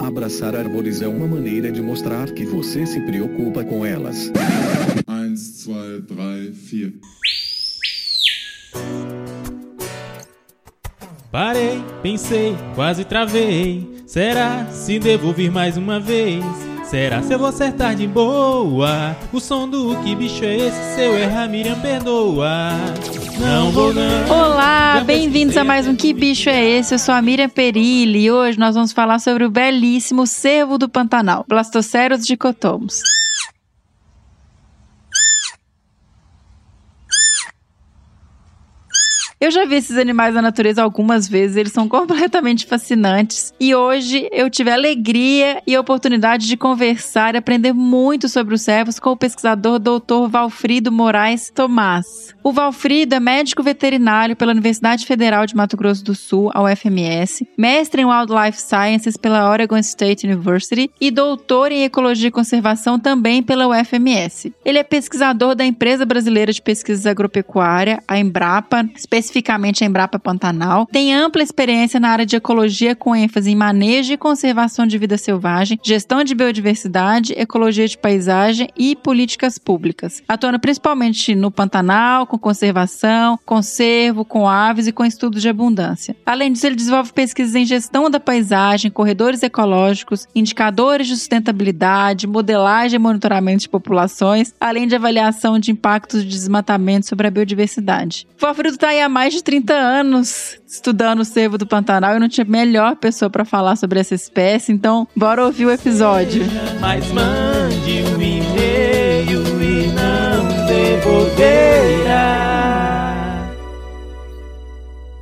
Abraçar árvores é uma maneira de mostrar que você se preocupa com elas. 1, 2, 3, 4. Parei, pensei, quase travei. Será se devo vir mais uma vez? Será se eu vou acertar de boa? O som do que bicho é esse? Se eu errar, Miriam perdoa. Não vou não. Olá, bem-vindos a mais um Que Bicho é Esse? Eu sou a Miriam Perilli e hoje nós vamos falar sobre o belíssimo cervo do Pantanal, Blastoceros dicotomos. Eu já vi esses animais na natureza algumas vezes, eles são completamente fascinantes. E hoje eu tive a alegria e a oportunidade de conversar e aprender muito sobre os servos com o pesquisador Dr. Valfrido Moraes Tomás. O Valfrido é médico veterinário pela Universidade Federal de Mato Grosso do Sul, a UFMS, mestre em Wildlife Sciences pela Oregon State University e doutor em Ecologia e Conservação também pela UFMS. Ele é pesquisador da Empresa Brasileira de Pesquisas Agropecuária, a Embrapa, especialista especificamente a Embrapa Pantanal, tem ampla experiência na área de ecologia com ênfase em manejo e conservação de vida selvagem, gestão de biodiversidade, ecologia de paisagem e políticas públicas, atuando principalmente no Pantanal, com conservação, conservo, com aves e com estudos de abundância. Além disso, ele desenvolve pesquisas em gestão da paisagem, corredores ecológicos, indicadores de sustentabilidade, modelagem e monitoramento de populações, além de avaliação de impactos de desmatamento sobre a biodiversidade. O Fafruto está aí há mais de 30 anos estudando o cervo do Pantanal e não tinha melhor pessoa para falar sobre essa espécie, então bora ouvir o episódio. Mas mande um e-mail e não devolverá.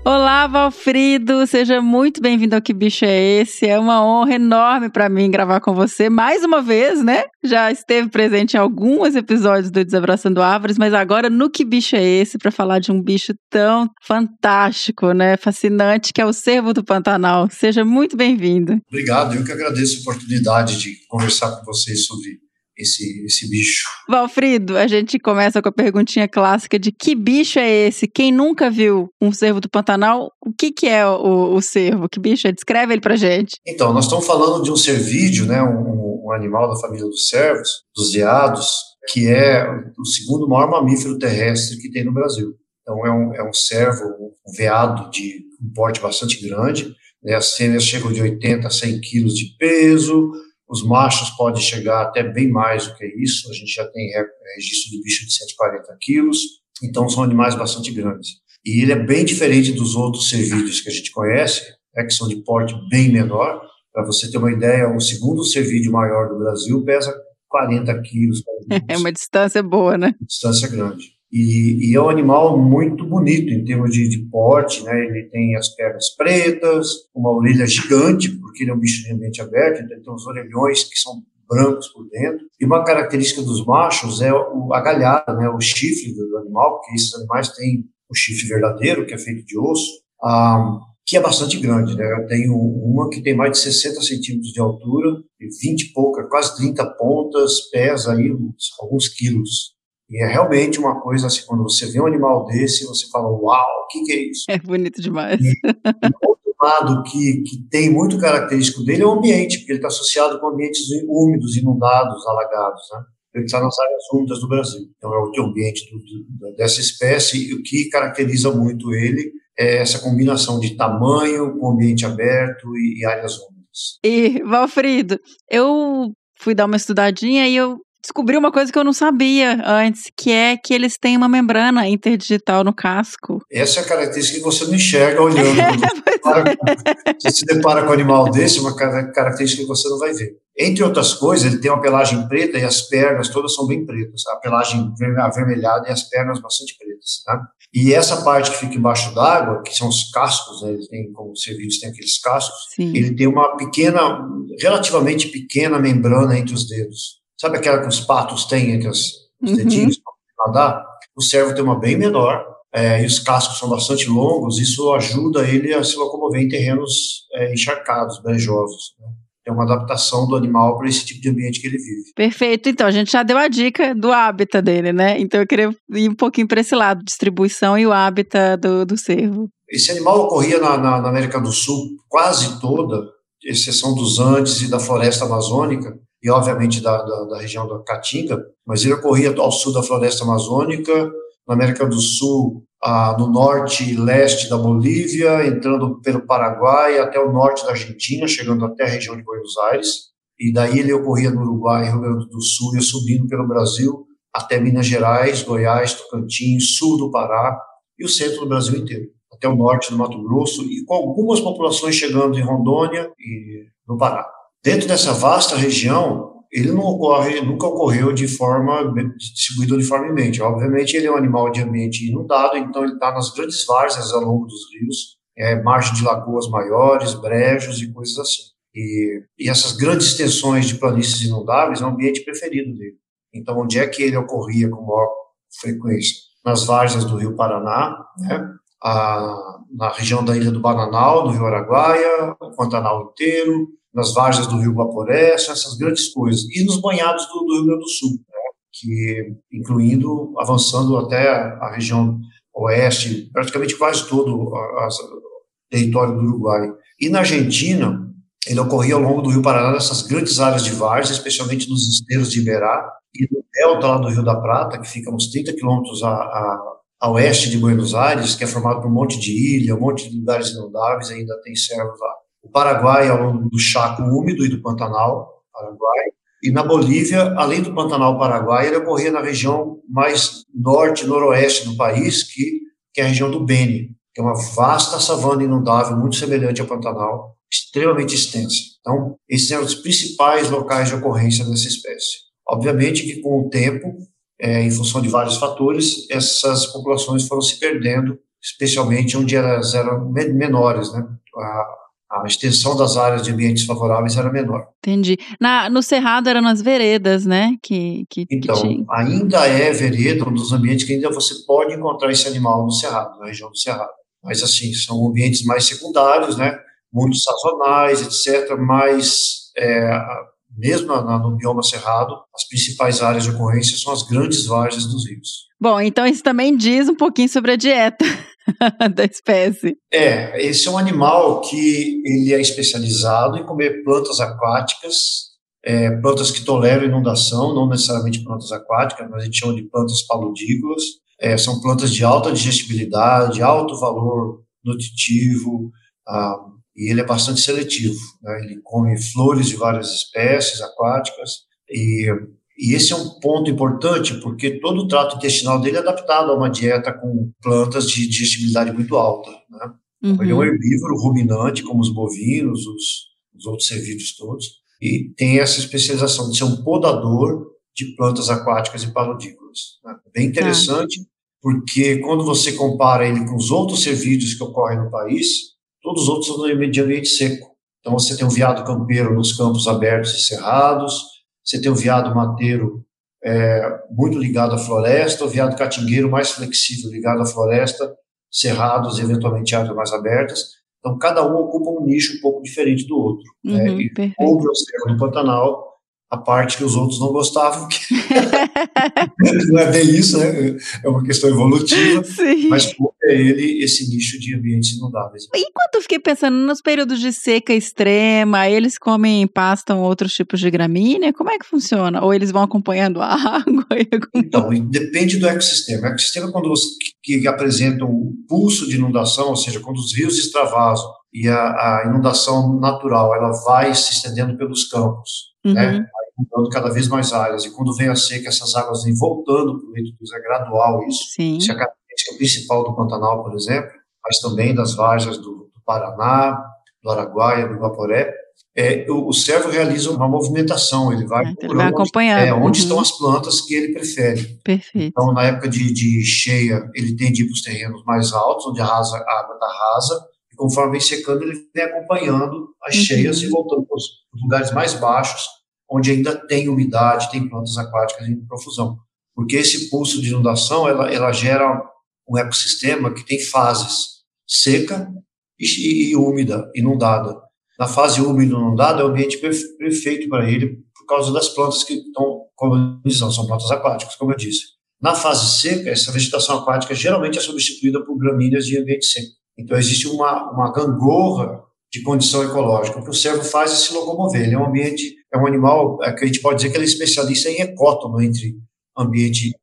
Olá, Valfrido, seja muito bem-vindo ao Que Bicho é Esse? É uma honra enorme para mim gravar com você mais uma vez, né? Já esteve presente em alguns episódios do Desabraçando Árvores, mas agora no Que Bicho é Esse para falar de um bicho tão fantástico, né? Fascinante, que é o cervo do Pantanal. Seja muito bem-vindo. Obrigado, eu que agradeço a oportunidade de conversar com vocês sobre esse, esse bicho. Valfrido, a gente começa com a perguntinha clássica de que bicho é esse? Quem nunca viu um cervo do Pantanal, o que, que é o, o cervo? Que bicho é? Descreve ele pra gente. Então, nós estamos falando de um cervídeo, né, um, um animal da família dos cervos, dos veados, que é o segundo maior mamífero terrestre que tem no Brasil. Então, é um, é um cervo, um veado de um porte bastante grande, né, as fêmeas chegam de 80 a 100 quilos de peso, os machos podem chegar até bem mais do que isso. A gente já tem registro de bicho de 140 quilos. Então, são animais bastante grandes. E ele é bem diferente dos outros cervídeos que a gente conhece, né, que são de porte bem menor. Para você ter uma ideia, o segundo cervídeo maior do Brasil pesa 40 quilos. É uma distância boa, né? Distância grande. E, e, é um animal muito bonito em termos de, de, porte, né? Ele tem as pernas pretas, uma orelha gigante, porque ele é um bicho de ambiente aberto, então ele tem os orelhões que são brancos por dentro. E uma característica dos machos é o, a galhada, né? O chifre do animal, porque esses animais têm o chifre verdadeiro, que é feito de osso, ah, que é bastante grande, né? Eu tenho uma que tem mais de 60 centímetros de altura, 20 e pouca, quase 30 pontas, pesa aí uns, alguns quilos. E é realmente uma coisa assim, quando você vê um animal desse, você fala, uau, o que, que é isso? É bonito demais. E, e outro lado que, que tem muito característico dele é o ambiente, porque ele está associado com ambientes úmidos, inundados, alagados, né? Ele está nas áreas úmidas do Brasil. Então, é o ambiente do, do, dessa espécie e o que caracteriza muito ele é essa combinação de tamanho com ambiente aberto e, e áreas úmidas. E, Valfrido, eu fui dar uma estudadinha e eu descobri uma coisa que eu não sabia antes, que é que eles têm uma membrana interdigital no casco. Essa é a característica que você não enxerga olhando. É, você se depara com um animal desse, uma característica que você não vai ver. Entre outras coisas, ele tem uma pelagem preta e as pernas todas são bem pretas. A pelagem avermelhada e as pernas bastante pretas. Tá? E essa parte que fica embaixo d'água, que são os cascos, né, eles têm, como os serviços têm aqueles cascos, Sim. ele tem uma pequena, relativamente pequena membrana entre os dedos. Sabe aquela que os patos têm entre os uhum. dedinhos para nadar? O cervo tem uma bem menor, é, e os cascos são bastante longos, isso ajuda ele a se locomover em terrenos é, encharcados, brejosos. Né? É uma adaptação do animal para esse tipo de ambiente que ele vive. Perfeito. Então, a gente já deu a dica do hábitat dele, né? Então, eu queria ir um pouquinho para esse lado, distribuição e o hábitat do, do cervo. Esse animal ocorria na, na, na América do Sul quase toda, exceção dos Andes e da floresta amazônica, e obviamente da, da, da região da Caatinga, mas ele ocorria ao sul da floresta amazônica, na América do Sul, no norte e leste da Bolívia, entrando pelo Paraguai até o norte da Argentina, chegando até a região de Buenos Aires, e daí ele ocorria no Uruguai, Rio Grande do Sul, e subindo pelo Brasil até Minas Gerais, Goiás, Tocantins, sul do Pará e o centro do Brasil inteiro, até o norte do Mato Grosso, e com algumas populações chegando em Rondônia e no Pará. Dentro dessa vasta região, ele não ocorre, nunca ocorreu de forma distribuída uniformemente. Obviamente, ele é um animal de ambiente inundado, então ele está nas grandes várzeas ao longo dos rios, é, margem de lagoas maiores, brejos e coisas assim. E, e essas grandes extensões de planícies inundáveis é o ambiente preferido dele. Então, onde é que ele ocorria com maior frequência? Nas várzeas do Rio Paraná, né? A, na região da Ilha do Bananal, no Rio Araguaia, o Pantanal inteiro, nas várzeas do Rio Guaporé, essas grandes coisas. E nos banhados do, do Rio Grande do Sul, né? que incluindo, avançando até a região oeste, praticamente quase todo o território do Uruguai. E na Argentina, ele ocorria ao longo do Rio Paraná, nessas grandes áreas de várzea, especialmente nos esteiros de Iberá, e no delta lá do Rio da Prata, que fica uns 30 quilômetros a, a, a, oeste de Buenos Aires, que é formado por um monte de ilha, um monte de lugares inundáveis, ainda tem servos lá. O Paraguai, ao longo do Chaco úmido e do Pantanal, Paraguai, e na Bolívia, além do Pantanal Paraguai, ele ocorria na região mais norte, noroeste do país, que, que é a região do Beni, que é uma vasta savana inundável, muito semelhante ao Pantanal, extremamente extensa. Então, esses eram os principais locais de ocorrência dessa espécie. Obviamente que com o tempo, é, em função de vários fatores, essas populações foram se perdendo, especialmente onde elas eram menores, né? A extensão das áreas de ambientes favoráveis era menor. Entendi. Na, no Cerrado eram nas veredas, né? Que, que, então, que ainda é vereda, um dos ambientes que ainda você pode encontrar esse animal no Cerrado, na região do Cerrado. Mas, assim, são ambientes mais secundários, né? Muito sazonais, etc. Mas é, mesmo no bioma cerrado, as principais áreas de ocorrência são as grandes várzeas dos rios. Bom, então isso também diz um pouquinho sobre a dieta da espécie. É, esse é um animal que ele é especializado em comer plantas aquáticas, é, plantas que toleram inundação, não necessariamente plantas aquáticas, mas a gente chama de plantas paludícolas. É, são plantas de alta digestibilidade, alto valor nutritivo, ah, e ele é bastante seletivo. Né? Ele come flores de várias espécies aquáticas e, e esse é um ponto importante porque todo o trato intestinal dele é adaptado a uma dieta com plantas de digestibilidade muito alta. Né? Uhum. Ele é um herbívoro ruminante, como os bovinos, os, os outros cervídeos todos, e tem essa especialização de ser um podador de plantas aquáticas e paludícolas. Né? Bem tá. interessante, porque quando você compara ele com os outros cervídeos que ocorrem no país, Todos os outros são de ambiente seco. Então, você tem o veado campeiro nos campos abertos e cerrados, você tem o veado mateiro é, muito ligado à floresta, o veado catingueiro mais flexível ligado à floresta, cerrados eventualmente áreas mais abertas. Então, cada um ocupa um nicho um pouco diferente do outro. Né? Uhum, né? E houve o cerro do Pantanal, a parte que os outros não gostavam, que não é bem isso, né? É uma questão evolutiva, Sim. mas é ele esse nicho de ambientes inundáveis. Enquanto eu fiquei pensando nos períodos de seca extrema, eles comem pastam outros tipos de gramínea, como é que funciona? Ou eles vão acompanhando a água? Então, depende do ecossistema. O ecossistema, quando você, que apresenta um pulso de inundação, ou seja, quando os rios extravasam e a, a inundação natural ela vai se estendendo pelos campos? Uhum. né? inundando cada vez mais áreas. E quando vem a seca, essas águas vêm voltando para o leito dos é gradual isso. Sim. Isso é a característica principal do Pantanal, por exemplo, mas também das várzeas do, do Paraná, do Araguaia, do Guaporé. É, o, o servo realiza uma movimentação, ele vai, é, ele vai acompanhando. Onde, é, onde uhum. estão as plantas que ele prefere. Perfeito. Então, na época de, de cheia, ele tende a ir para os terrenos mais altos, onde a, rasa, a água está rasa, e conforme vem secando, ele vem acompanhando as uhum. cheias e voltando para os lugares mais baixos, onde ainda tem umidade, tem plantas aquáticas em profusão. Porque esse pulso de inundação, ela, ela gera um ecossistema que tem fases, seca e, e úmida, inundada. Na fase úmida e inundada é o ambiente perfeito para ele por causa das plantas que estão colonizando, são plantas aquáticas, como eu disse. Na fase seca, essa vegetação aquática geralmente é substituída por gramíneas de ambiente seco. Então existe uma, uma gangorra de condição ecológica. O que o cervo faz é se locomover. Ele é um ambiente, é um animal é que a gente pode dizer que ele é especialista em ecótono entre ambiente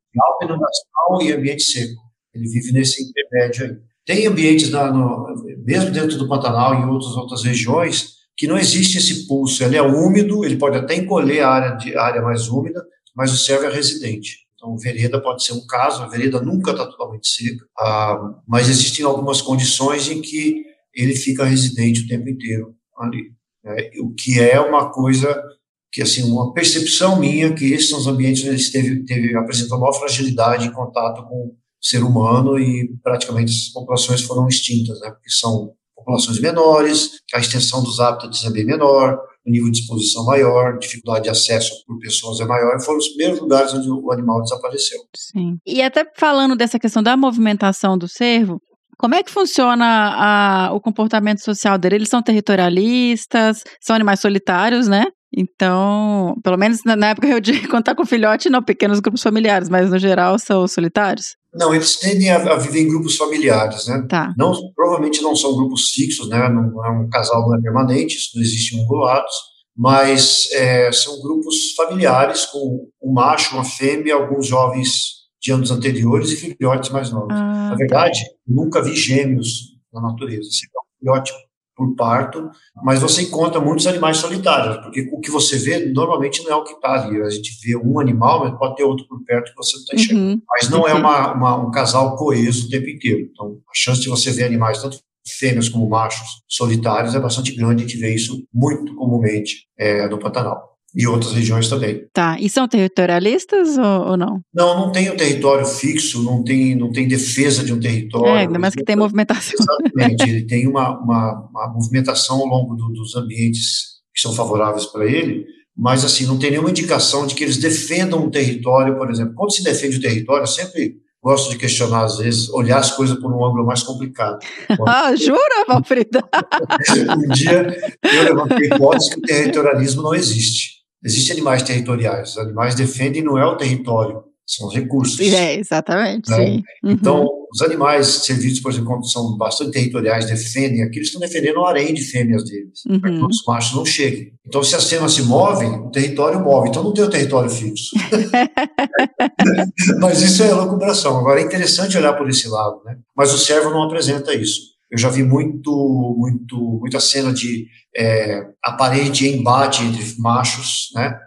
inundação e ambiente seco. Ele vive nesse intermédio aí. Tem ambientes, na, no, mesmo dentro do Pantanal e em outras, outras regiões, que não existe esse pulso. Ele é úmido, ele pode até encolher a área, de, a área mais úmida, mas o cervo é residente. Então, vereda pode ser um caso, a vereda nunca está totalmente seca, ah, mas existem algumas condições em que ele fica residente o tempo inteiro ali. Né? O que é uma coisa que, assim, uma percepção minha que esses são os ambientes onde eles teve, teve, apresentam maior fragilidade em contato com o ser humano e praticamente as populações foram extintas, né? Porque são populações menores, a extensão dos hábitats é bem menor, nível de exposição maior, dificuldade de acesso por pessoas é maior, foram os primeiros lugares onde o animal desapareceu. Sim. E até falando dessa questão da movimentação do cervo, como é que funciona a, o comportamento social dele? Eles são territorialistas, são animais solitários, né? Então, pelo menos na época eu de contar com filhote, não, pequenos grupos familiares, mas no geral são solitários? Não, eles tendem a, a viver em grupos familiares, né? Tá. Não, provavelmente não são grupos fixos, né? Não é um casal não é permanente, isso não existe ungulados, mas é, são grupos familiares com um macho, uma fêmea, alguns jovens de anos anteriores e filhotes mais novos. Ah, na verdade, nunca vi gêmeos na natureza. Você é um filhote por parto, mas você encontra muitos animais solitários, porque o que você vê normalmente não é o que está ali. A gente vê um animal, mas pode ter outro por perto que você não está enxergando. Uhum. Mas não é uma, uma, um casal coeso o tempo inteiro. Então, a chance de você ver animais, tanto fêmeas como machos, solitários, é bastante grande. A gente vê isso muito comumente é, no Pantanal e outras regiões também. Tá. E são territorialistas ou, ou, não? Não, não tem um território fixo, não tem, não tem defesa de um território. É, ainda mais que tem movimentação. Exatamente. ele tem uma, uma, uma movimentação ao longo do, dos ambientes que são favoráveis para ele, mas assim, não tem nenhuma indicação de que eles defendam um território, por exemplo. Quando se defende o território, eu sempre gosto de questionar, às vezes, olhar as coisas por um ângulo mais complicado. ah, jura, Valfrida? um dia eu levantei a hipótese que o territorialismo não existe. Existem animais territoriais. Os animais defendem não é o território, são os recursos. É, exatamente. Né? Sim. Uhum. Então, os animais servidos, por exemplo, são bastante territoriais, defendem aqui, eles estão defendendo o harém de fêmeas deles, uhum. para que os machos não cheguem. Então, se as fêmeas se movem, o território move. Então, não tem o território fixo. Mas isso é loucubração. Agora, é interessante olhar por esse lado, né? Mas o servo não apresenta isso. Eu já vi muito, muito, muita cena de é, aparente embate entre machos, né?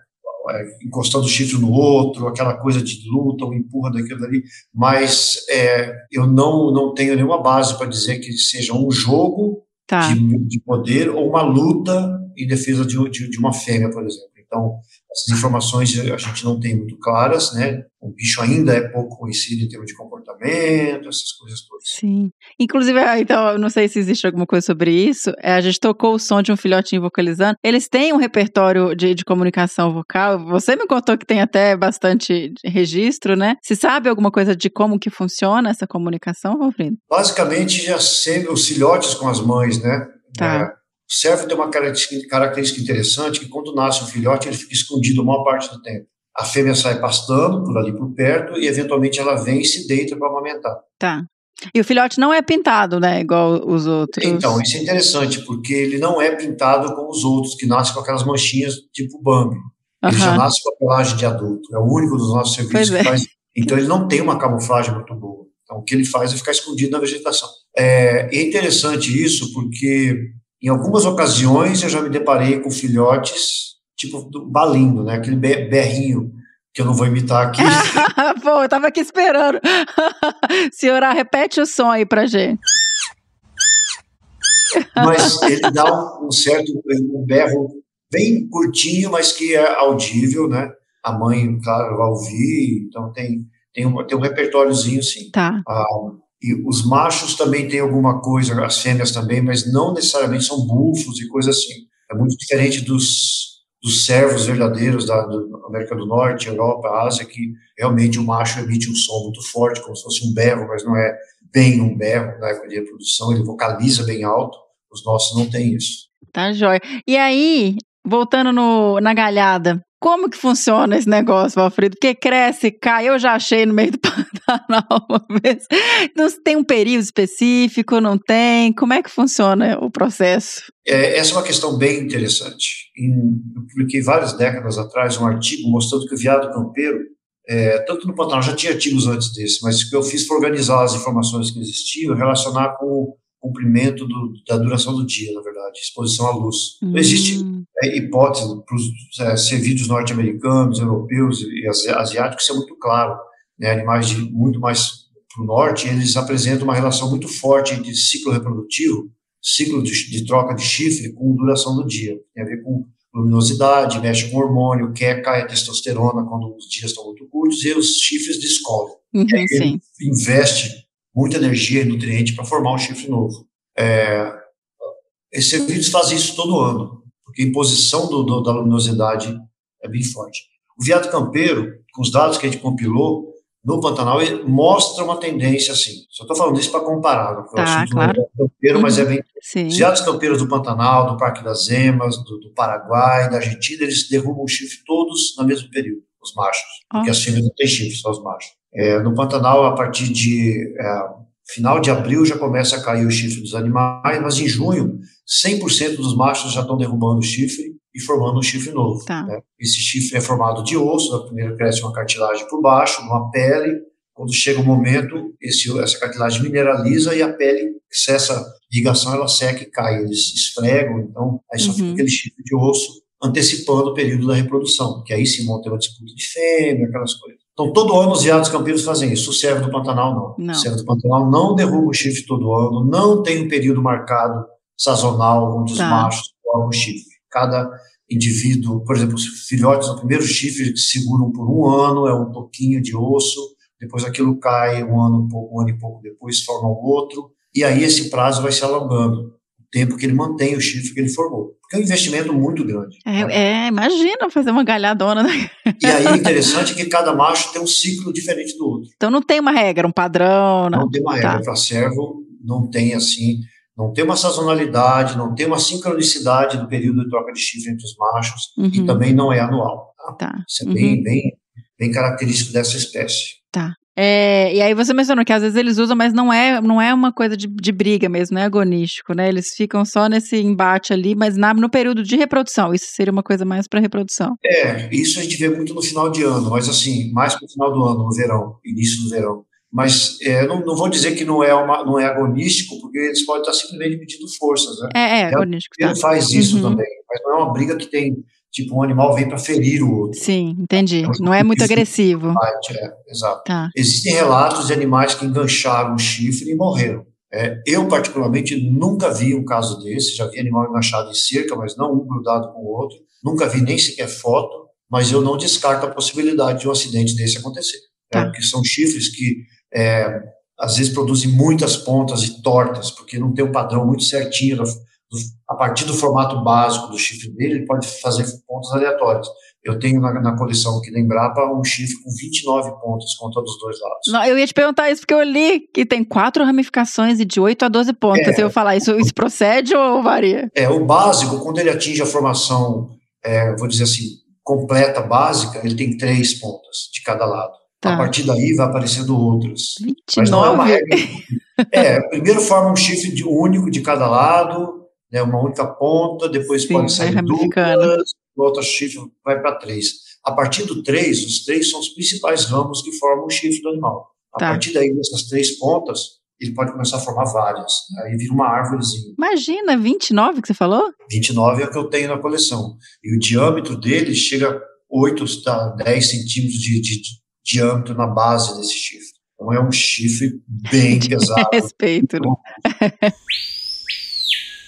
É, encostando o chifre no outro, aquela coisa de luta, um empurra daquilo ali, mas é, eu não, não tenho nenhuma base para dizer que seja um jogo tá. de, de, poder ou uma luta em defesa de, de, de uma fêmea, por exemplo. Então, essas informações a gente não tem muito claras, né? O bicho ainda é pouco conhecido em termos de comportamento, essas coisas todas. Sim. Inclusive, ah, então, não sei se existe alguma coisa sobre isso. É, a gente tocou o som de um filhotinho vocalizando. Eles têm um repertório de, de comunicação vocal. Você me contou que tem até bastante registro, né? Se sabe alguma coisa de como que funciona essa comunicação, Valfrido? Basicamente, já sempre os filhotes com as mães, né? Tá. O servo tem uma característica interessante que quando nasce um filhote, ele fica escondido a maior parte do tempo. A fêmea sai pastando por ali por perto e eventualmente ela vem e se deita para amamentar. Tá. E o filhote não é pintado, né, igual os outros. Então, isso é interessante, porque ele não é pintado como os outros, que nascem com aquelas manchinhas tipo Bambi. Ele uhum. já nasce com a pelagem de adulto. É o único dos nossos serviços pois que é. faz. Então, ele não tem uma camuflagem muito boa. Então, o que ele faz é ficar escondido na vegetação. É, é interessante isso, porque em algumas ocasiões eu já me deparei com filhotes, tipo do balindo, né? Aquele berrinho que eu não vou imitar aqui. Pô, eu tava aqui esperando. Senhora, repete o som aí pra gente. Mas ele dá um, um certo um berro bem curtinho, mas que é audível, né? A mãe, claro, vai ouvir, então tem, tem, um, tem um repertóriozinho, sim. Tá. Ah, e os machos também têm alguma coisa, as fêmeas também, mas não necessariamente são bufos e coisa assim. É muito diferente dos, dos servos verdadeiros da, América do Norte, Europa, Ásia, que realmente o macho emite um som muito forte, como se fosse um berro, mas não é bem um berro na época de reprodução, ele vocaliza bem alto. Os nossos não têm isso. Tá jóia. E aí, voltando no, na galhada, como que funciona esse negócio, Valfrido? Porque cresce, cai, eu já achei no meio do. Pantanal uma vez. Não tem um período específico, não tem? Como é que funciona o processo? É, essa é uma questão bem interessante. Eu publiquei várias décadas atrás um artigo mostrando que o veado campeiro, é, tanto no Pantanal, já tinha artigos antes desse, mas o que eu fiz foi organizar as informações que existiam relacionar com o comprimento do, da duração do dia, na verdade, exposição à luz. Hum. Não existe é, hipótese para os é, servidos norte-americanos, europeus e asiáticos, isso é muito claro. Né, animais de muito mais para o norte, eles apresentam uma relação muito forte entre ciclo reprodutivo, ciclo de, de, troca de chifre com duração do dia. Tem a ver com luminosidade, mexe com hormônio, quer cai a testosterona quando os dias estão muito curtos e os chifres descobrem. Uhum, ele investe muita energia e nutriente para formar um chifre novo. É, esses serviços fazem isso todo ano, porque a imposição do, do, da luminosidade é bem forte. O veado campeiro, com os dados que a gente compilou, no Pantanal mostra uma tendência assim. Só estou falando isso para comparar, não tá, claro. campeiro, mas é bem. Sim. Os veados campeiros do Pantanal, do Parque das Emas, do, do, Paraguai, da Argentina, eles derrubam o chifre todos no mesmo período, os machos, oh. porque as fêmeas não têm chifre, só os machos. É, no Pantanal, a partir de é, final de abril já começa a cair o chifre dos animais, mas em junho, 100% dos machos já estão derrubando o chifre e formando um chifre novo. Tá. Né? Esse chifre é formado de osso, na primeira cresce uma cartilagem por baixo, uma pele. Quando chega o momento, esse, essa cartilagem mineraliza e a pele, se essa irrigação ela seca e cai, eles esfregam, então aí só uhum. fica aquele chifre de osso antecipando o período da reprodução, que aí vão ter uma disputa de fêmea, aquelas coisas. Então, todo ano os viados campeiros fazem isso. O servo do Pantanal não. não. O servo do Pantanal não derruba o chifre todo ano, não tem um período marcado sazonal onde tá. os machos formam o chifre cada indivíduo, por exemplo, os filhotes no primeiro chifre seguram por um ano, é um toquinho de osso, depois aquilo cai um ano, um ano e pouco depois forma um outro, e aí esse prazo vai se alongando, o tempo que ele mantém o chifre que ele formou. Porque é um investimento muito grande. É, né? é imagina fazer uma galhadona. Né? E aí o interessante é que cada macho tem um ciclo diferente do outro. Então não tem uma regra, um padrão. Não, não tem uma regra. Tá. Para servo não tem assim não tem uma sazonalidade, não tem uma sincronicidade do período de troca de chifre entre os machos uhum. e também não é anual. Tá? tá. Isso é uhum. bem, bem, bem característico dessa espécie. Tá. É, e aí você mencionou que às vezes eles usam, mas não é, não é uma coisa de, de briga mesmo, não é agonístico, né? Eles ficam só nesse embate ali, mas na, no período de reprodução. Isso seria uma coisa mais para reprodução. É, isso a gente vê muito no final de ano, mas assim, mais para o final do ano, no verão, início do verão mas é, não, não, vou dizer que não é, uma, não é agonístico, porque eles podem estar simplesmente medindo forças, né? É, é agonístico. Ele tá. faz isso uhum. também, mas não é uma briga que tem, tipo, um animal vem para ferir o outro. Sim, entendi. É não é muito agressivo. É, exato. Tá. Existem relatos de animais que engancharam o chifre e morreram. É, eu, particularmente, nunca vi um caso desse, já vi animal enganchado em cerca, mas não um grudado com o outro, nunca vi nem sequer foto, mas eu não descarto a possibilidade de um acidente desse acontecer. Tá. É, porque são chifres que é, às vezes produzem muitas pontas e tortas, porque não tem um padrão muito certinho. A partir do formato básico do chifre dele, ele pode fazer pontas aleatórias. Eu tenho na, na coleção aqui da Embrapa um chifre com 29 pontas contra dos dois lados. Não, eu ia te perguntar isso porque eu li que tem quatro ramificações e de 8 a 12 pontas. É, eu falar, isso, isso procede ou varia? É, o básico, quando ele atinge a formação, é, vou dizer assim, completa, básica, ele tem três pontas de cada lado. Tá. A partir daí vai aparecendo outras. 29? Mas não é uma regra. é, primeiro forma um chifre de, único de cada lado, né, uma única ponta, depois Sim, pode sair duplas, o outro chifre vai para três. A partir do três, os três são os principais ramos que formam o chifre do animal. A tá. partir daí, dessas três pontas, ele pode começar a formar várias. Aí vira uma árvorezinha. Imagina, 29 que você falou? 29 é o que eu tenho na coleção. E o diâmetro dele chega a 8 a 10 centímetros de, de, diâmetro na base desse chifre. Então é um chifre bem pesado. Respeito. Né?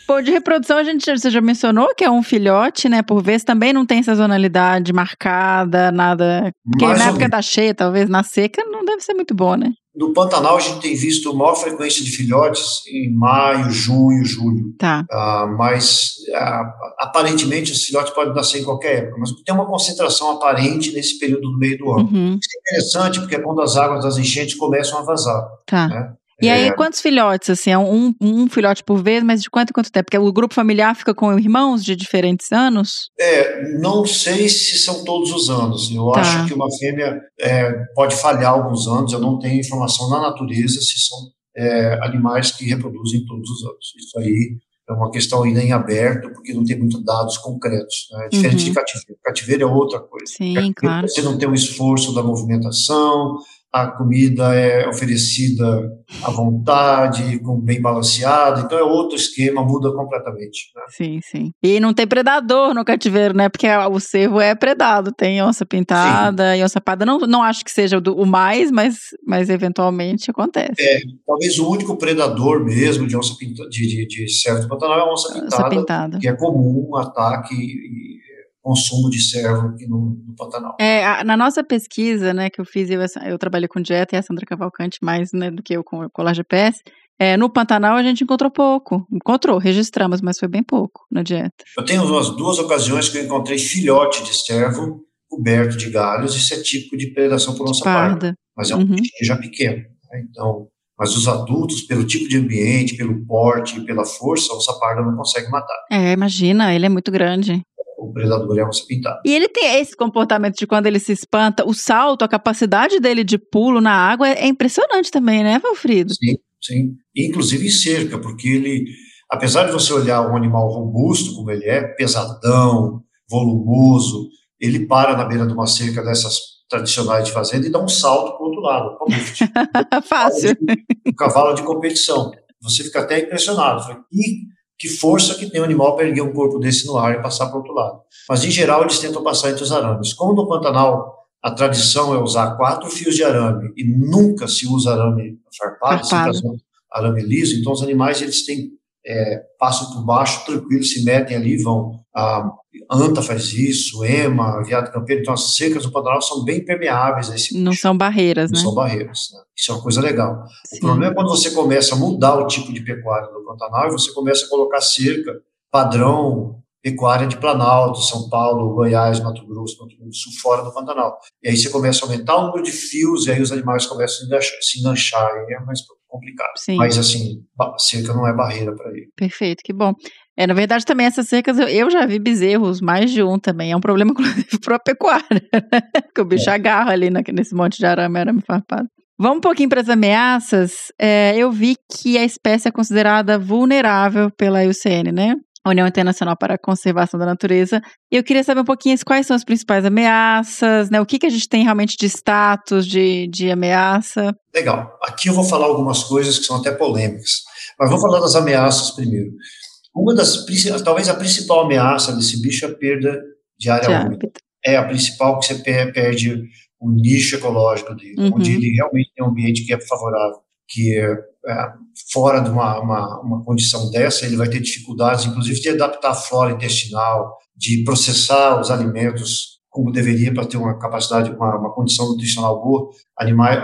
Pô, de reprodução a gente você já mencionou que é um filhote, né? Por vezes também não tem sazonalidade marcada, nada. Porque Mais na época da cheia, talvez na seca, não deve ser muito bom, né? No Pantanal, a gente tem visto maior frequência de filhotes em maio, junho, julho. Tá. Uh, mas, uh, aparentemente, os filhotes podem nascer em qualquer época, mas tem uma concentração aparente nesse período do meio do ano. Uhum. Isso é interessante porque é quando as águas das enchentes começam a vazar. Tá. Né? E aí, quantos filhotes, assim? É um, um filhote por vez, mas de quanto em quanto tempo? Porque o grupo familiar fica com irmãos de diferentes anos? É, não sei se são todos os anos. Eu tá. acho que uma fêmea é, pode falhar alguns anos. Eu não tenho informação na natureza se são é, animais que reproduzem todos os anos. Isso aí é uma questão ainda em aberto, porque não tem muitos dados concretos. Né? É diferente uhum. de cativeiro. Cativeiro é outra coisa. Sim, cativeiro, claro. Você não tem um esforço da movimentação, a comida é oferecida à vontade, com bem balanceada, então é outro esquema, muda completamente. Né? Sim, sim. E não tem predador no cativeiro, né? Porque o cervo é predado, tem onça pintada sim. e onça parda. Não, não acho que seja o, mais, mas, mas eventualmente acontece. É, talvez o único predador mesmo de onça pintada, de, de, de cervo Pantanal é a onça pintada, onça pintada, que é comum ataque e consumo de servo aqui no, no Pantanal. É, a, na nossa pesquisa, né, que eu fiz, eu, eu trabalhei com dieta e a Sandra Cavalcante mais né, do que eu com o colar GPS, é, no Pantanal a gente encontrou pouco. Encontrou, registramos, mas foi bem pouco na dieta. Eu tenho umas duas ocasiões que eu encontrei filhote de servo coberto de galhos, isso é tipo de predação por onça parda. parda. Mas é um uhum. já pequeno. Né? Então, mas os adultos, pelo tipo de ambiente, pelo porte, pela força, a onça parda não consegue matar. É, imagina, ele é muito grande o predador é onça pintada. E ele tem esse comportamento de quando ele se espanta, o salto, a capacidade dele de pulo na água é impressionante também, né, Valfrido? Sim, sim. Inclusive em cerca, porque ele, apesar de você olhar um animal robusto como ele é, pesadão, volumoso, ele para na beira de uma cerca dessas tradicionais de fazenda e dá um salto para o outro lado. Fácil. Um cavalo de competição. Você fica até impressionado. E que força que tem o animal para erguer um corpo desse no ar e passar para o outro lado. Mas, em geral, eles tentam passar entre os arames. Como no Pantanal a tradição é usar quatro fios de arame e nunca se usa arame farpado, farpado. arame liso, então os animais eles têm é, passam por baixo, tranquilo, se metem ali, vão. A anta faz isso, ema, viado campeiro. Então, as secas do Pantanal são bem permeáveis a esse Não são barreiras, Não né? são barreiras. Né? Isso é uma coisa legal. Sim. O problema é quando você começa a mudar o tipo de pecuária do Pantanal e você começa a colocar cerca padrão pecuária de Planalto, São Paulo, Goiás, Mato Grosso, Mato Grosso do Sul, fora do Pantanal. E aí você começa a aumentar o número de fios e aí os animais começam a se enganchar, e é mais complicado. Sim. Mas assim, cerca não é barreira para ele. Perfeito, que bom. É, na verdade, também essas cercas, eu, eu já vi bezerros, mais de um também. É um problema, inclusive, para a pecuária, né? que o bicho é. agarra ali nesse monte de arame, arame farpado. Vamos um pouquinho para as ameaças. É, eu vi que a espécie é considerada vulnerável pela IUCN, né? União Internacional para a Conservação da Natureza. E eu queria saber um pouquinho quais são as principais ameaças, né? O que, que a gente tem realmente de status de, de ameaça. Legal. Aqui eu vou falar algumas coisas que são até polêmicas. Mas vou falar das ameaças primeiro. Uma das, talvez a principal ameaça desse bicho é a perda de área úmida. É a principal que você perde o nicho ecológico dele, uhum. onde ele realmente tem um ambiente que é favorável, que é, fora de uma, uma, uma, condição dessa, ele vai ter dificuldades, inclusive, de adaptar a flora intestinal, de processar os alimentos como deveria para ter uma capacidade, uma, uma condição nutricional boa, animais,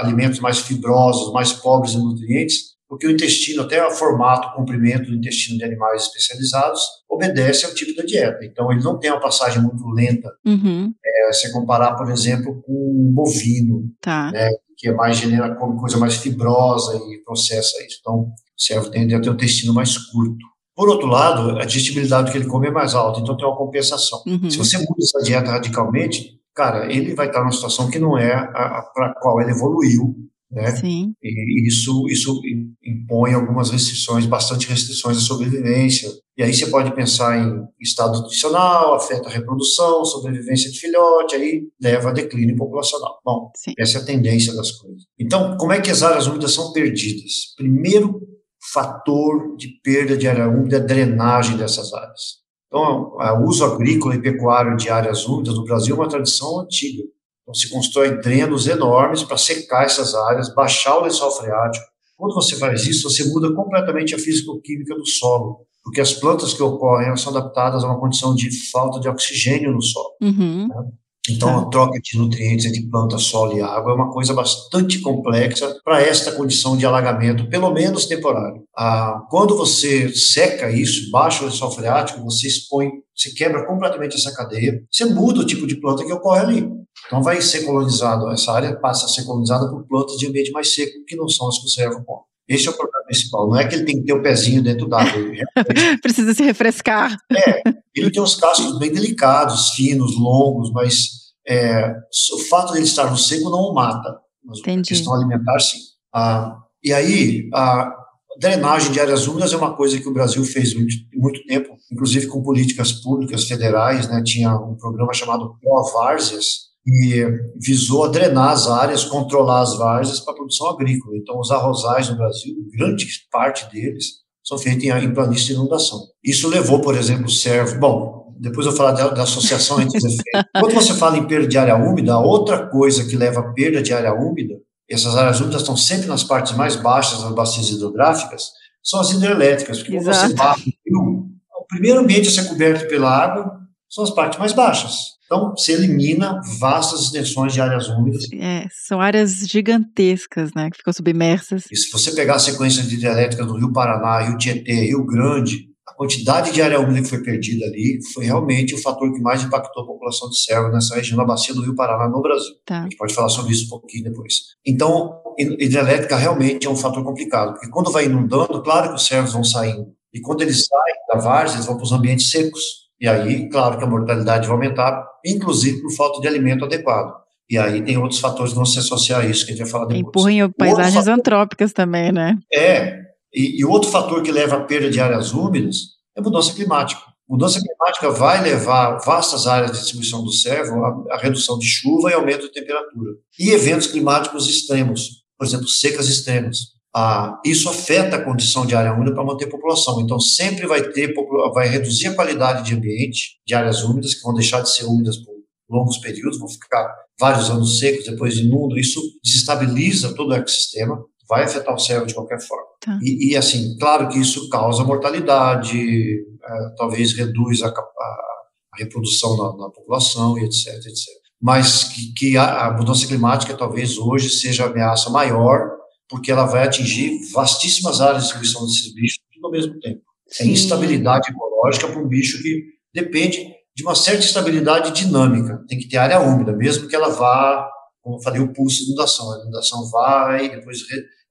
alimentos mais fibrosos, mais pobres em nutrientes, porque o intestino, até o formato, o comprimento do intestino de animais especializados, obedece ao tipo da dieta. Então, ele não tem uma passagem muito lenta. Uhum. É, se comparar, por exemplo, com um bovino, tá. né, que é mais genera como coisa mais fibrosa e processa isso. Então, o servo tende a ter um intestino mais curto. Por outro lado, a digestibilidade que ele come é mais alta, então tem uma compensação. Uhum. Se você muda essa dieta radicalmente, cara, ele vai estar numa situação que não é a, a para qual ele evoluiu né? Sim. E isso, isso impõe algumas restrições, bastante restrições à sobrevivência. E aí você pode pensar em estado nutricional, afeta a reprodução, sobrevivência de filhote, aí leva a declínio populacional. Bom, Sim. essa é a tendência das coisas. Então, como é que as áreas úmidas são perdidas? Primeiro fator de perda de área úmida é a drenagem dessas áreas. Então, o uso agrícola e pecuário de áreas úmidas no Brasil é uma tradição antiga. Então, se constrói drenos enormes para secar essas áreas, baixar o lençol freático. Quando você faz isso, você muda completamente a físico-química do solo, porque as plantas que ocorrem são adaptadas a uma condição de falta de oxigênio no solo. Uhum. Né? Então, a troca de nutrientes entre planta, solo e água é uma coisa bastante complexa para esta condição de alagamento, pelo menos temporário. Ah, quando você seca isso, baixa o lençol freático, você expõe, você quebra completamente essa cadeia, você muda o tipo de planta que ocorre ali. Então vai ser colonizado, essa área passa a ser colonizada por plantas de ambiente mais seco, que não são as que o servo come. Esse é o problema principal. Não é que ele tem que ter o pezinho dentro d'água. Precisa se refrescar. É, ele tem uns cascos bem delicados, finos, longos, mas é, o fato de ele estar no seco não o mata. Mas Entendi. a questão alimentar, sim. Ah, e aí, a drenagem de áreas úmidas é uma coisa que o Brasil fez muito, muito tempo, inclusive com políticas públicas federais, né? Tinha um programa chamado Pro-Várzeas, e visou drenar as áreas, controlar as várzeas para a produção agrícola. Então, os arrozais no Brasil, grande parte deles, são feitos em, em planície de inundação. Isso levou, por exemplo, o servo. Bom, depois eu vou falar da, da associação entre os efeitos. Quando você fala em perda de área úmida, a outra coisa que leva a perda de área úmida, essas áreas úmidas estão sempre nas partes mais baixas das bacias hidrográficas, são as hidrelétricas. Porque quando você rio, o primeiro ambiente a ser coberto pela água são as partes mais baixas. Então, se elimina vastas extensões de áreas úmidas. É, são áreas gigantescas, né, que ficam submersas. E se você pegar a sequência de hidrelétricas do Rio Paraná, Rio Tietê, Rio Grande, a quantidade de área úmida que foi perdida ali foi realmente o fator que mais impactou a população de serva nessa região da bacia do Rio Paraná no Brasil. Tá. A gente pode falar sobre isso um pouquinho depois. Então, hidrelétrica realmente é um fator complicado, porque quando vai inundando, claro que os servos vão saindo. E quando eles saem da várzea, eles vão para os ambientes secos. E aí, claro que a mortalidade vai aumentar, inclusive por falta de alimento adequado. E aí tem outros fatores que vão se associar a isso, que a gente vai falar depois. Empurra em paisagens fator, antrópicas também, né? É. E, e, outro fator que leva à perda de áreas úmidas é mudança climática. Mudança climática vai levar vastas áreas de distribuição do servo à, à redução de chuva e aumento de temperatura. E eventos climáticos extremos, por exemplo, secas extremas ah, isso afeta a condição de área úmida para manter a população. Então, sempre vai ter, vai reduzir a qualidade de ambiente de áreas úmidas, que vão deixar de ser úmidas por longos períodos, vão ficar vários anos secos, depois inundam. Isso desestabiliza todo o ecossistema, vai afetar o cérebro de qualquer forma. Tá. E, e, assim, claro que isso causa mortalidade, é, talvez reduz a, a, a reprodução na, na, população e etc, etc. Mas que, que a, a mudança climática talvez hoje seja a ameaça maior porque ela vai atingir vastíssimas áreas de distribuição desses bichos tudo ao mesmo tempo. É Sim. É instabilidade ecológica para um bicho que depende de uma certa estabilidade dinâmica. Tem que ter área úmida, mesmo que ela vá, como eu falei, o pulso de inundação. A inundação vai, depois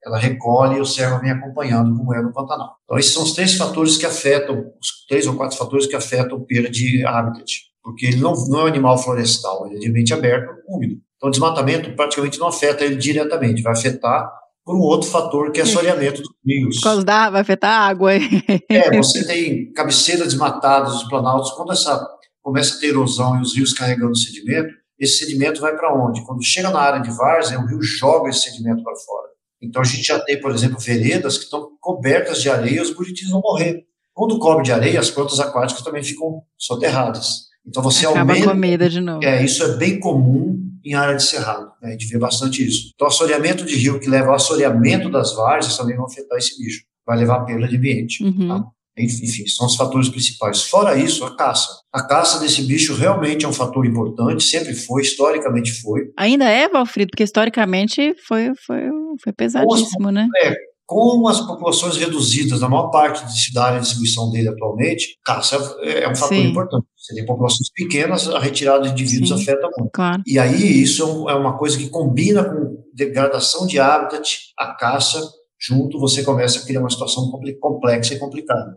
ela recolhe e o servo vem acompanhando, como é no Pantanal. Então, esses são os três fatores que afetam, os três ou quatro fatores que afetam perda de habitat. Porque ele não, não é um animal florestal, ele é de ambiente aberto, úmido. Então, o desmatamento praticamente não afeta ele diretamente, vai afetar por um outro fator que é assoreamento dos rios. Por causa da vai afetar a água. é, você tem cabeceiras desmatadas dos planaltos, quando essa começa a ter erosão e os rios carregando sedimento, esse sedimento vai para onde? Quando chega na área de várzea, o rio joga esse sedimento para fora. Então a gente já tem, por exemplo, veredas que estão cobertas de areia e os buritis vão morrer. Quando cobre de areia, as plantas aquáticas também ficam soterradas. Então você Acaba aumenta. A comida de novo. É, isso é bem comum em área de cerrado. Né? A gente vê bastante isso. Então, assoreamento de rio que leva ao assoreamento das várzeas também vai afetar esse bicho. Vai levar a perda de ambiente. Uhum. Tá? Enfim, são os fatores principais. Fora isso, a caça. A caça desse bicho realmente é um fator importante, sempre foi, historicamente foi. Ainda é, Valfrido, porque historicamente foi, foi, foi pesadíssimo, as, né? É, com as populações reduzidas na maior parte da área de distribuição dele atualmente, caça é, é um fator Sim. importante. Você tem populações pequenas, a retirada de indivíduos Sim, afeta muito. Claro. E aí isso é, é uma coisa que combina com degradação de habitat, a caça, junto você começa a criar uma situação complexa e complicada.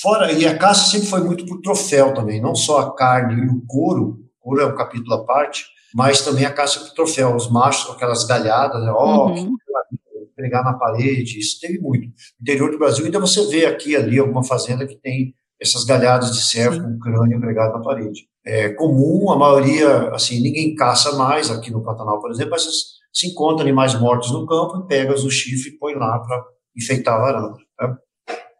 Fora, e a caça sempre foi muito por troféu também, não só a carne e o couro, o couro é um capítulo à parte, mas também a caça por troféu, os machos com aquelas galhadas, né? ó, oh, uhum pregar na parede, isso teve muito. No interior do Brasil, ainda você vê aqui ali alguma fazenda que tem essas galhadas de servo com crânio pregado na parede. É comum, a maioria, assim, ninguém caça mais aqui no Pantanal, por exemplo, mas se encontra animais mortos no campo e pega o chifre e põe lá para enfeitar a varanda. Tá?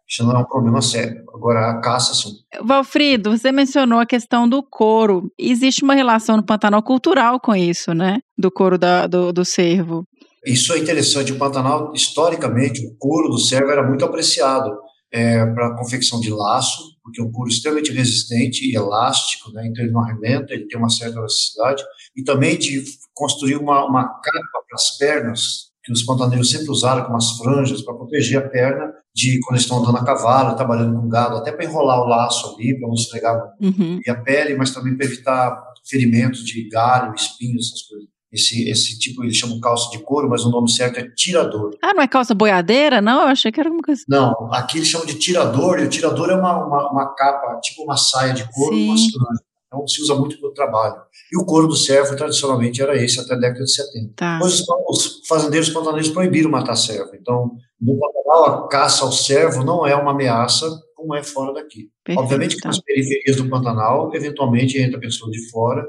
Isso não é um problema sério. Agora, a caça, sim. Valfrido, você mencionou a questão do couro. Existe uma relação no Pantanal cultural com isso, né? Do couro da, do, do cervo. Isso é interessante. O Pantanal, historicamente, o couro do cervo era muito apreciado é, para a confecção de laço, porque é um couro extremamente resistente e elástico, né? então ele não arrebenta, ele tem uma certa elasticidade, e também de construir uma, uma capa para as pernas, que os pantaneiros sempre usaram com umas franjas para proteger a perna de quando eles estão andando a cavalo, trabalhando com gado, até para enrolar o laço ali, para não esfregar uhum. a pele, mas também para evitar ferimentos de galho, espinhos, essas coisas. Esse, esse tipo, eles chamam calça de couro, mas o nome certo é tirador. Ah, não é calça boiadeira? Não, eu achei que era alguma coisa. Não, aqui eles chamam de tirador, e o tirador é uma, uma, uma capa, tipo uma saia de couro, Sim. uma então se usa muito para o trabalho. E o couro do servo, tradicionalmente, era esse até a década de 70. Tá. Depois os, os fazendeiros pantaneiros proibiram matar servo. Então, no Pantanal, a caça ao servo não é uma ameaça como é fora daqui. Perfeito, Obviamente que tá. nas periferias do Pantanal, eventualmente entra pessoa de fora,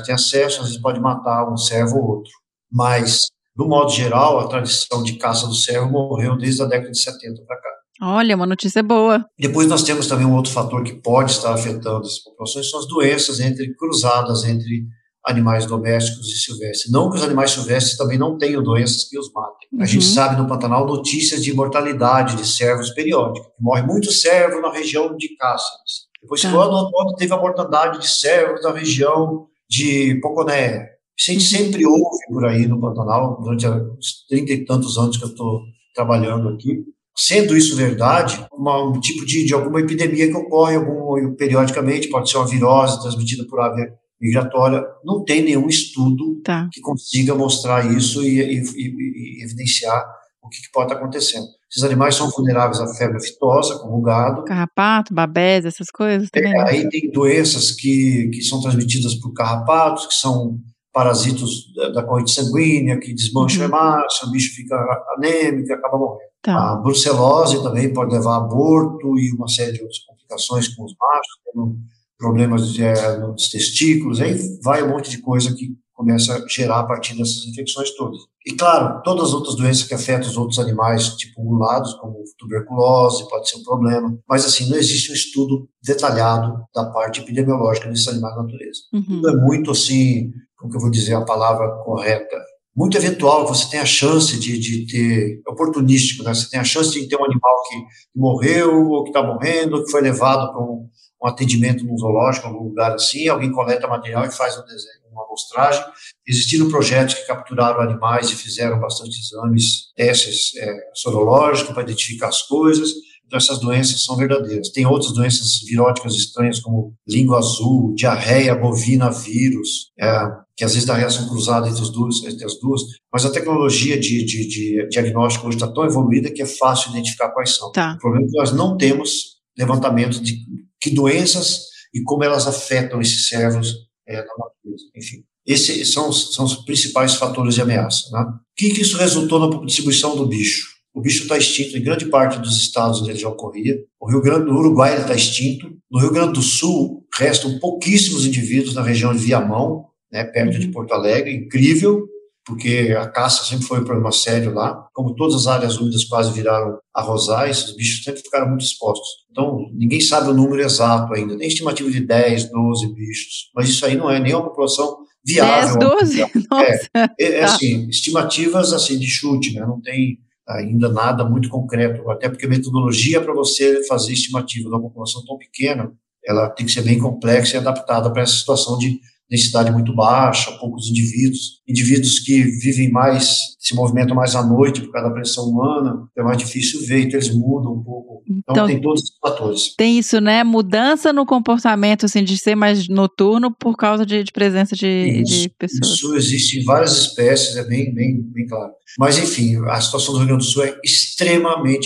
que têm acesso, às vezes pode matar um servo ou outro. Mas, do modo geral, a tradição de caça do servo morreu desde a década de 70 para cá. Olha, uma notícia boa. Depois nós temos também um outro fator que pode estar afetando as populações, são as doenças entre cruzadas entre animais domésticos e silvestres. Não que os animais silvestres também não tenham doenças que os matem. A Uhum. gente sabe no Pantanal notícias de mortalidade de servos periódica. Morre muito servo na região de Cáceres. Depois Tá. chegou ano teve a mortandade de servos na região de Poconé. Isso a gente Uhum. sempre ouve por aí no Pantanal, durante os trinta e tantos anos que eu estou trabalhando aqui. Sendo isso verdade, uma- um tipo de, de alguma epidemia que ocorre algum, periodicamente, pode ser uma virose transmitida por ave migratória, não tem nenhum estudo Tá. que consiga mostrar isso e, e- e- e evidenciar o que, que pode estar acontecendo. Esses animais são vulneráveis à febre aftosa, como o gado. Carrapato, babés, essas coisas também. É, aí tem doenças que, que são transmitidas por carrapatos, que são parasitos da, da corrente sanguínea, que desmancham Uhum. a hemácia, o bicho fica anêmico e acaba morrendo. Tá. A brucelose também pode levar a aborto e uma série de outras complicações com os machos, problemas de, eh, nos testículos, aí vai um monte de coisa que começa a gerar a partir dessas infecções todas. E claro, todas as outras doenças que afetam os outros animais, tipo ungulados, como tuberculose, pode ser um problema, mas assim, não existe um estudo detalhado da parte epidemiológica desses animais da natureza. Uhum. Tudo é muito assim, como que eu vou dizer a palavra correta? Muito eventual, você tem a chance de, de ter, oportunístico, né? Você tem a chance de ter um animal que morreu, ou que está morrendo, ou que foi levado para um, um atendimento num zoológico, algum lugar assim, alguém coleta material e faz um desenho, uma amostragem. Existiram projetos que capturaram animais e fizeram bastante exames, testes é, sorológicos para identificar as coisas. Então, essas doenças são verdadeiras. Tem outras doenças viróticas estranhas, como língua azul, diarreia bovina vírus, é, que às vezes dá reação cruzada entre, os duas, entre as duas. Mas a tecnologia de, de, de diagnóstico hoje está tão evoluída que é fácil identificar quais são. Tá. O problema é que nós não temos levantamento de que doenças e como elas afetam esses servos é, na natureza. Enfim, esses são, os- são os principais fatores de ameaça. Né? O que, que isso resultou na distribuição do bicho? O bicho está extinto em grande parte dos estados onde ele já ocorria. O Rio Grande do Uruguai está extinto. No Rio Grande do Sul restam pouquíssimos indivíduos na região de Viamão, né, perto de Porto Alegre. Incrível, porque a caça sempre foi um problema sério lá. Como todas as áreas úmidas quase viraram arrozais, os bichos sempre ficaram muito expostos. Então, ninguém sabe o número exato ainda. Tem estimativa de 10, 12 bichos. Mas isso aí não é nem uma população 10, viável. 12? Nossa. É, é Tá. assim, estimativas assim de chute, né? Não tem ainda nada muito concreto, até porque a metodologia para você fazer estimativa de uma população tão pequena, ela tem que ser bem complexa e adaptada para essa situação de densidade muito baixa, poucos indivíduos, indivíduos que vivem mais, se movimentam mais à noite por causa da pressão humana, é mais difícil ver, então eles mudam um pouco. Então, Então- tem todos esses fatores. Tem isso, né? Mudança no comportamento, assim, de ser mais noturno por causa de, de presença de, de pessoas. Isso existe em várias espécies, é bem, bem, bem claro. Mas, enfim, a situação do Rio Grande do Sul é extremamente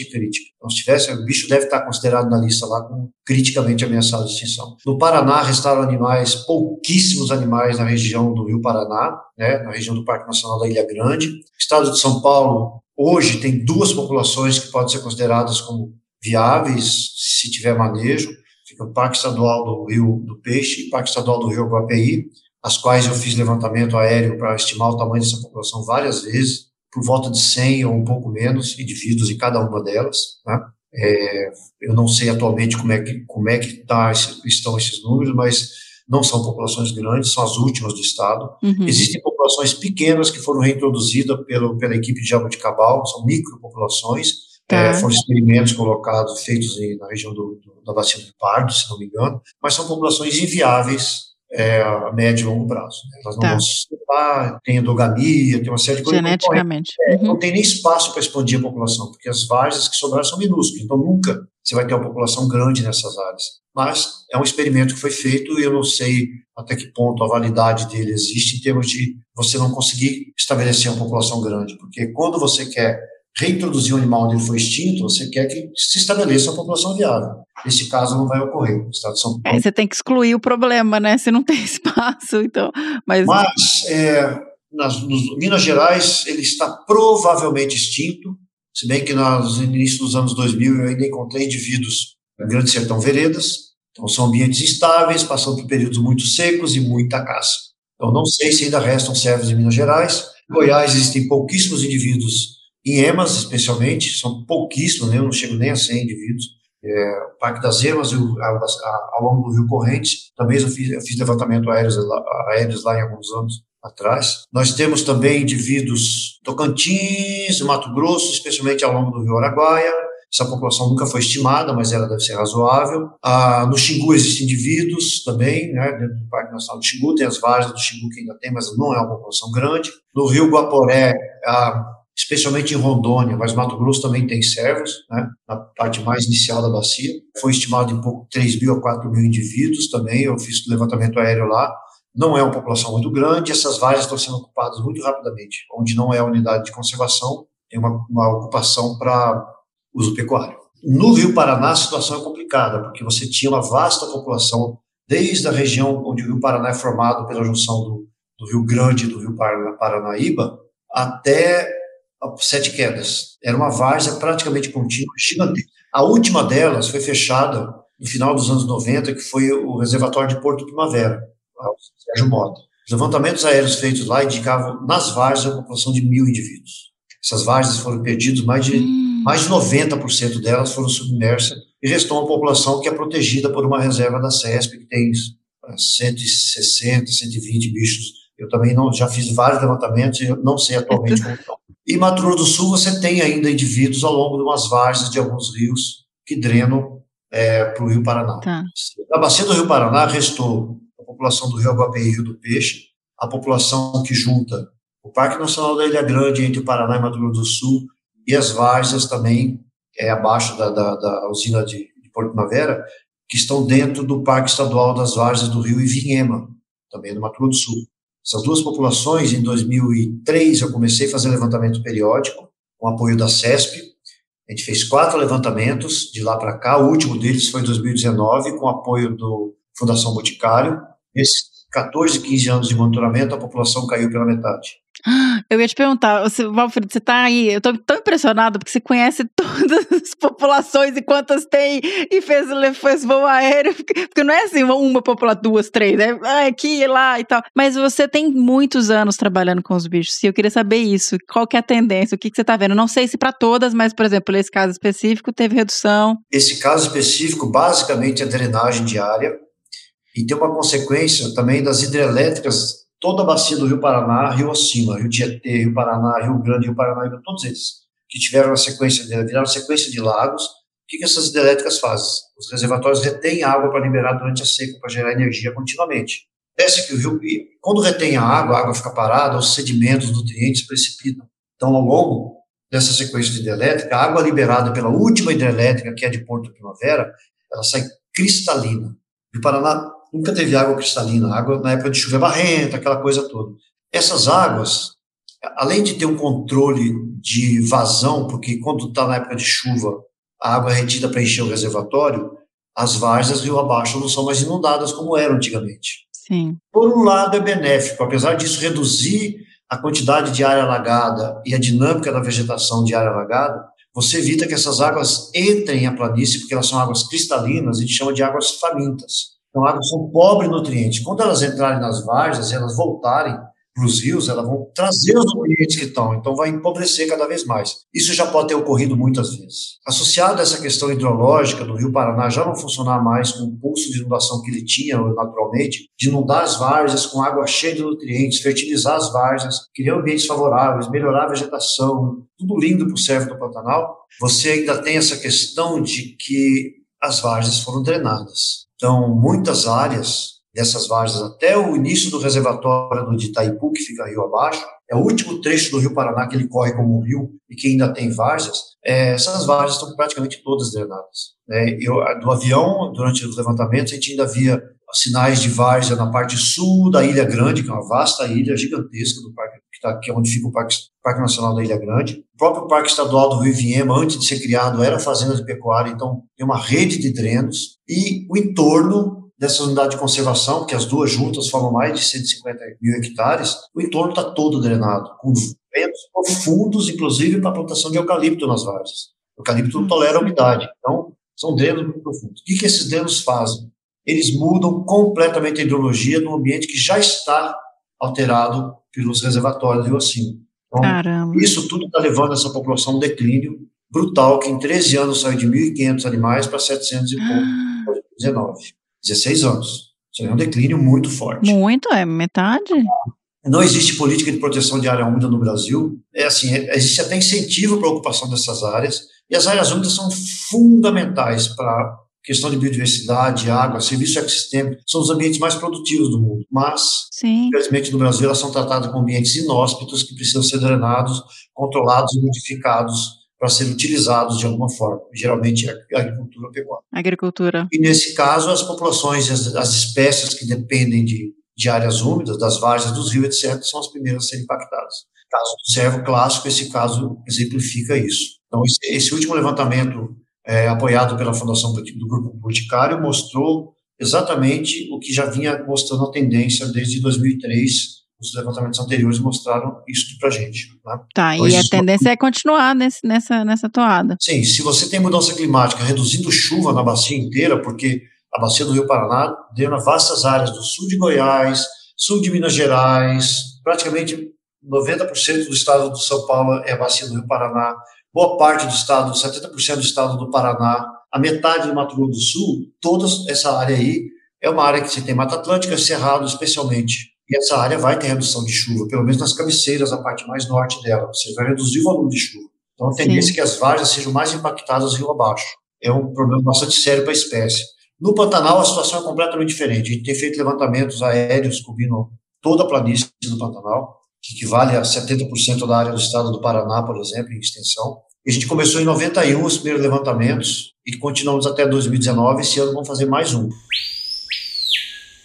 crítica. Então, se tivesse, o bicho deve estar considerado na lista lá como criticamente ameaçado de extinção. No Paraná, restaram animais, pouquíssimos animais na região do Rio Paraná, né, na região do Parque Nacional da Ilha Grande. Estado de São Paulo, hoje, tem duas populações que podem ser consideradas como viáveis, se tiver manejo. Fica o Parque Estadual do Rio do Peixe e o Parque Estadual do Rio Guapeí, as quais eu fiz levantamento aéreo para estimar o tamanho dessa população várias vezes, por volta de 100 ou um pouco menos indivíduos em cada uma delas. Né? É, eu não sei atualmente como é que, como é que tá, estão esses números, mas não são populações grandes, são as últimas do estado. Uhum. Existem populações pequenas que foram reintroduzidas pelo, pela equipe de Jaboticabal, são micropopulações, Tá. é, foram experimentos colocados, feitos em- na região do, do- da bacia do Pardo, se não me engano, mas são populações inviáveis é, a médio e longo prazo. Né? Elas não tá. vão se separar, tem endogamia, tem uma série de coisas. Geneticamente. Não, é, uhum. não tem nem espaço para expandir a população, porque as várzeas que sobraram são minúsculas, então nunca você vai ter uma população grande nessas áreas. Mas é um experimento que foi feito e eu não sei até que ponto a validade dele existe em termos de você não conseguir estabelecer uma população grande, porque quando você quer reintroduzir um animal onde ele foi extinto, você quer que se estabeleça uma população viável. Nesse caso não vai ocorrer. No estado de São Paulo. É, você tem que excluir o problema, né? Se não tem espaço, então. Mas, mas é, nas, nos Minas Gerais ele está provavelmente extinto, se bem que nos inícios dos anos 2000 eu ainda encontrei indivíduos no Grande Sertão Veredas, então são ambientes instáveis, passando por períodos muito secos e muita caça. Então não sei se ainda restam servos em Minas Gerais. Em Goiás existem pouquíssimos indivíduos em EMAS, especialmente, são pouquíssimos, né? eu não chego nem a 100 indivíduos. É, o Parque das Emas, o, a, a, ao longo do Rio Correntes, também eu fiz, eu fiz levantamento aéreos, aéreos lá em alguns anos atrás. Nós temos também indivíduos Tocantins, Mato Grosso, especialmente ao longo do Rio Araguaia. Essa população nunca foi estimada, mas ela deve ser razoável. Ah, no Xingu existem indivíduos também, né, dentro do Parque Nacional do Xingu, tem as várias do Xingu que ainda tem, mas não é uma população grande. No Rio Guaporé, ah, especialmente em Rondônia, mas Mato Grosso também tem servos, né, na parte mais inicial da bacia. Foi estimado em pouco 3 mil a 4 mil indivíduos também, eu fiz levantamento aéreo lá. Não é uma população muito grande, essas várias estão sendo ocupadas muito rapidamente. Onde não é unidade de conservação, tem uma, uma ocupação para uso pecuário. No Rio Paraná, a situação é complicada, porque você tinha uma vasta população, desde a região onde o Rio Paraná é formado pela junção do, do Rio Grande e do Rio Paranaíba, até Sete Quedas. Era uma várzea praticamente contínua, gigantesca. A última delas foi fechada no final dos anos 90, que foi o reservatório de Porto Primavera, Sérgio Mota. Os levantamentos aéreos feitos lá indicavam nas várzeas a população de mil indivíduos. Essas várzeas foram perdidas, mais de, hum. mais de 90% delas foram submersas, e restou uma população que é protegida por uma reserva da CESP, que tem 160, 120 bichos. Eu também não, já fiz vários levantamentos e não sei atualmente como estão. E Mato Grosso do Sul você tem ainda indivíduos ao longo de umas várzeas de alguns rios que drenam é, para o Rio Paraná. Tá. Na bacia do Rio Paraná restou a população do Rio Aguapeí e Rio do Peixe, a população que junta o Parque Nacional da Ilha Grande entre o Paraná e Mato Grosso do Sul e as várzeas também é, abaixo da, da, da usina de, de Porto Primavera, que estão dentro do Parque Estadual das Várzeas do Rio Ivinhema, também no Mato Grosso do Sul. Essas duas populações, em 2003, eu comecei a fazer levantamento periódico, com apoio da CESP. A gente fez quatro levantamentos de lá para cá. O último deles foi em 2019, com apoio do Fundação Boticário. Nesses 14, 15 anos de monitoramento, a população caiu pela metade. Eu ia te perguntar, você, Valfrido, você tá aí, eu tô tão impressionado porque você conhece todas as populações e quantas tem e fez, fez voo aéreo, porque não é assim uma população, duas, três, é aqui e lá e tal. Mas você tem muitos anos trabalhando com os bichos e eu queria saber isso, qual que é a tendência, o que, que você tá vendo? Não sei se para todas, mas, por exemplo, nesse caso específico teve redução. Esse caso específico, basicamente, é drenagem diária e tem uma consequência também das hidrelétricas toda a bacia do Rio Paraná, Rio acima, Rio Tietê, Rio Paraná, Rio Grande, Rio Paraná, todos eles que tiveram a sequência, viraram sequência de lagos, o que, que essas hidrelétricas fazem? Os reservatórios retêm água para liberar durante a seca, para gerar energia continuamente. Desce que o rio, quando retém a água, a água fica parada, os sedimentos, os nutrientes precipitam. Então, ao longo dessa sequência de hidrelétrica, a água liberada pela última hidrelétrica, que é de Porto Primavera, ela sai cristalina. O Paraná nunca teve água cristalina, água na época de chuva é barrenta, aquela coisa toda. Essas águas, além de ter um controle de vazão, porque quando está na época de chuva, a água é retida para encher o reservatório, as várzeas rio abaixo não são mais inundadas como eram antigamente. Sim. Por um lado é benéfico, apesar disso reduzir a quantidade de área alagada e a dinâmica da vegetação de área alagada, você evita que essas águas entrem à planície, porque elas são águas cristalinas, a gente chama de águas famintas. Então, águas são pobres em nutrientes. Quando elas entrarem nas várzeas, elas voltarem para os rios, elas vão trazer os nutrientes que estão, então vai empobrecer cada vez mais. Isso já pode ter ocorrido muitas vezes. Associado a essa questão hidrológica do Rio Paraná já não funcionar mais com o pulso de inundação que ele tinha naturalmente, de inundar as várzeas com água cheia de nutrientes, fertilizar as várzeas, criar ambientes favoráveis, melhorar a vegetação, tudo lindo para o servo do Pantanal, você ainda tem essa questão de que as várzeas foram drenadas. Então, muitas áreas dessas várzeas até o início do reservatório do Itaipu, que fica rio abaixo, é o último trecho do Rio Paraná que ele corre como um rio e que ainda tem várzeas, é, essas várzeas estão praticamente todas drenadas. Né? Eu, do avião, durante os levantamentos, a gente ainda via sinais de várzea na parte sul da Ilha Grande, que é uma vasta ilha gigantesca do parque, que, tá, que é onde fica o parque, parque, Nacional da Ilha Grande. O próprio Parque Estadual do Rio Viema, antes de ser criado, era fazenda de pecuária, então tem uma rede de drenos e o entorno dessa unidade de conservação, que as duas juntas formam mais de 150 mil hectares, o entorno está todo drenado, com ventos profundos, inclusive para a plantação de eucalipto nas várzeas. O eucalipto não tolera a umidade, então são drenos muito profundos. O que, que esses drenos fazem? Eles mudam completamente a hidrologia de um ambiente que já está alterado pelos reservatórios rio acima. Então, Caramba. isso tudo está levando essa população a um declínio brutal, que em 13 anos saiu de 1.500 animais para 700 e pouco em 2019. 16 anos. Isso é um declínio muito forte. Muito, é metade. Não existe política de proteção de área úmida no Brasil. É assim, é, existe até incentivo para a ocupação dessas áreas, e as áreas úmidas são fundamentais para questão de biodiversidade, água, serviço ecossistêmico, são os ambientes mais produtivos do mundo. Mas, Sim. infelizmente, no Brasil, elas são tratadas como ambientes inóspitos que precisam ser drenados, controlados e modificados para serem utilizados de alguma forma, geralmente a agricultura pecuária. Agricultura. E nesse caso, as populações, as, as espécies que dependem de, de áreas úmidas, das várzeas dos rios, etc., são as primeiras a serem impactadas. Caso do servo clássico, esse caso exemplifica isso. Então, esse, esse último levantamento, é, apoiado pela Fundação do Grupo Boticário, mostrou exatamente o que já vinha mostrando a tendência desde 2003, os levantamentos anteriores mostraram isso para a gente. Né? Tá, Então, e a tendência é continuar nesse, nessa, nessa toada. Sim, se você tem mudança climática reduzindo chuva na bacia inteira, porque a bacia do Rio Paraná drena vastas áreas do sul de Goiás, sul de Minas Gerais, praticamente 90% do estado de São Paulo é a bacia do Rio Paraná, boa parte do estado, 70% do estado do Paraná, a metade do Mato Grosso do Sul, toda essa área aí é uma área que você tem Mata Atlântica, Cerrado especialmente. E essa área vai ter redução de chuva, pelo menos nas cabeceiras, a parte mais norte dela. Você vai reduzir o volume de chuva. Então, a tendência é que as várzeas sejam mais impactadas rio abaixo. É um problema bastante sério para a espécie. No Pantanal, a situação é completamente diferente. A gente tem feito levantamentos aéreos cobrindo toda a planície do Pantanal, que equivale a 70% da área do estado do Paraná, por exemplo, em extensão. E a gente começou em 91 os primeiros levantamentos e continuamos até 2019. Esse ano vamos fazer mais um.